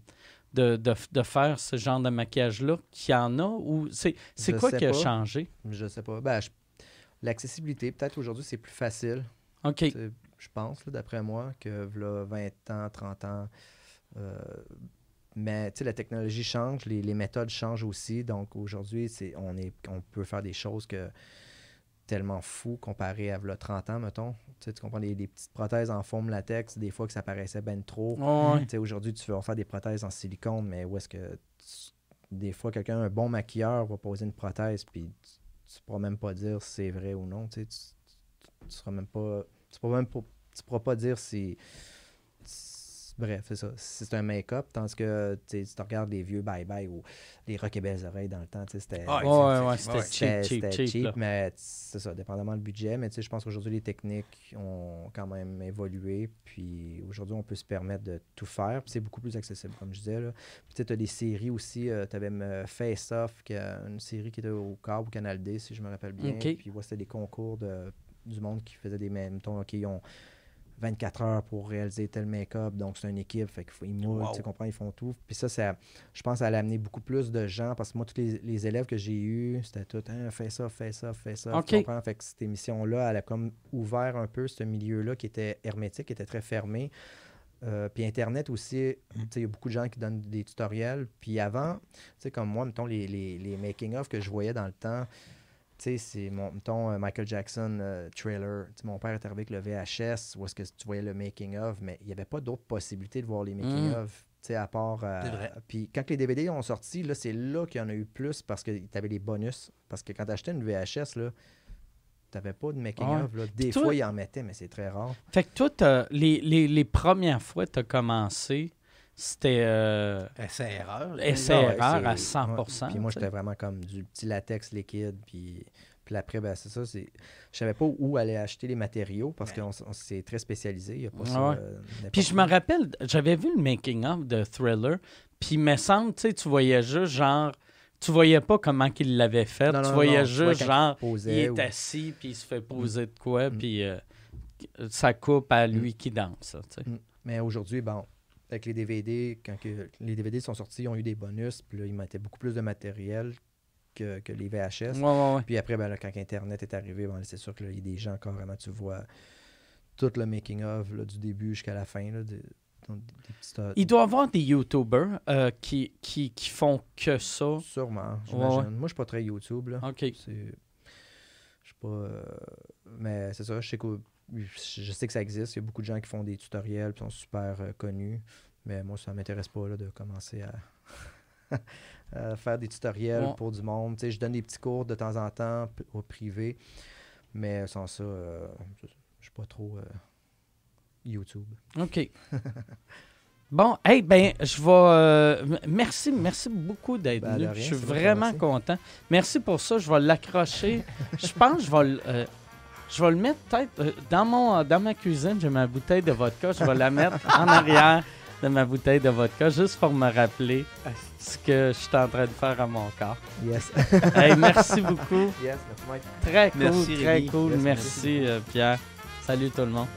de, de, de faire ce genre de maquillage-là qu'il y en a? Ou c'est, quoi qui a pas. changé? Je sais pas. Ben, je- L'accessibilité, peut-être aujourd'hui, c'est plus facile. OK. Je pense, là, d'après moi, que v'là 20 ans, 30 ans. euh, mais tu sais, la technologie change, les, les méthodes changent aussi. Donc aujourd'hui, c'est, on, est, on peut faire des choses que tellement fou comparé à v'là 30 ans, mettons. Tu, comprends, les, les petites prothèses en forme latex, des fois que ça paraissait ben trop. Ouais. Aujourd'hui, tu veux faire des prothèses en silicone, mais où est-ce que tu- des fois, quelqu'un, un bon maquilleur, va poser une prothèse, puis tu ne pourras même pas dire si c'est vrai ou non. Tu, tu seras même pas. Tu pourras même pas, tu pourras pas dire si. si- Bref, c'est ça. Si c'est un make-up, tandis que tu regardes les vieux bye-bye ou les rock et belles oreilles dans le temps, c'était. Ah, Ouais, ouais, Ouais, c'était ouais. cheap, C'était cheap, cheap. mais c'est ça, dépendamment du budget. Mais tu sais, je pense qu'aujourd'hui, les techniques ont quand même évolué. Puis aujourd'hui, on peut se permettre de tout faire. Puis c'est beaucoup plus accessible, comme je disais. Là. Puis tu as des séries aussi. tu avais Face Off, qui a une série qui était au câble ou Canal D, si je me rappelle bien. Puis ouais, c'était des concours de, du monde qui faisait des mêmes tons. OK, ils ont 24 heures pour réaliser tel make-up. Donc, c'est une équipe. Fait qu'il faut, ils moulent, Wow. tu comprends, ils font tout. Puis ça, ça je pense, ça allait amener beaucoup plus de gens. Parce que moi, tous les, les élèves que j'ai eus, c'était tout, hein, fais ça, fais ça, fais ça. Tu comprends? Fait que cette émission-là, elle a comme ouvert un peu ce milieu-là qui était hermétique, qui était très fermé. Euh, puis Internet aussi, tu sais, il y a beaucoup de gens qui donnent des tutoriels. Puis avant, tu sais, comme moi, mettons, les, les, les making-of que je voyais dans le temps, tu sais, c'est, mon, mettons, euh, Michael Jackson euh, trailer. Mon père est arrivé avec le VHS, où est-ce que tu voyais le making-of, mais il n'y avait pas d'autres possibilités de voir les making-of, tu sais, à part... euh. Puis quand les DVD ont sorti, là, c'est là qu'il y en a eu plus, parce que tu avais les bonus. Parce que quand tu achetais une VHS, là, t'avais pas de making-of. là. Des toi- fois, ils en mettaient, mais c'est très rare. Fait que toi, les, les, les premières fois que tu as commencé, c'était euh, Essai-erreur. là. essai-erreur à c'est- 100 ouais. Puis moi, j'étais vraiment comme du petit latex liquide. Puis, puis après, ben, c'est ça. c'est- Je savais pas où aller acheter les matériaux parce Ouais. qu'on s- on- c'est très spécialisé. Il y a pas Ouais. ça. euh, Puis je me rappelle, j'avais vu le making-of de Thriller, puis il me semble, tu sais, tu voyais juste genre, tu voyais pas comment qu'il l'avait fait, Non, tu non, voyais non, tu vois juste genre, il est ou- assis, puis il se fait poser de quoi, Mm. puis euh, ça coupe à lui qui danse, ça, tu sais. Mm. Mais aujourd'hui, bon, avec les DVD, quand que les DVD sont sortis, ils ont eu des bonus. Puis là, ils mettaient beaucoup plus de matériel que, que les VHS. Ouais, ouais, ouais. Puis après, ben, là, quand Internet est arrivé, ben, c'est sûr qu'il y a des gens carrément, tu vois tout le making-of du début jusqu'à la fin. Là, petites, euh, Il doit y avoir des YouTubers euh, qui, qui, qui font que ça. Sûrement, j'imagine. Moi, je suis pas très YouTube. Là. OK. C'est. Je sais pas. euh, Mais c'est ça, je sais, que, je sais que ça existe. Il y a beaucoup de gens qui font des tutoriels qui sont super euh, connus. Mais moi, ça m'intéresse pas là, de commencer à. à faire des tutoriels Ouais. pour du monde. Je donne des petits cours de temps en temps au privé, mais sans ça, euh, je je suis pas trop euh, YouTube. OK. Bon, hey, ben, je vais. euh, merci, merci beaucoup d'être Ben, venu. rien, je suis vraiment content. Merci pour ça. Je vais l'accrocher. je pense que je vais je vais le mettre peut-être euh, dans, mon, dans ma cuisine. J'ai ma bouteille de vodka. Je vais la mettre en arrière de ma bouteille de vodka juste pour me rappeler ce que je suis en train de faire à mon corps. Yes. Hey, merci beaucoup. yes, merci Mike. Très cool, Merci, très Rémi. cool. Yes, merci, merci. euh, Pierre. Salut tout le monde.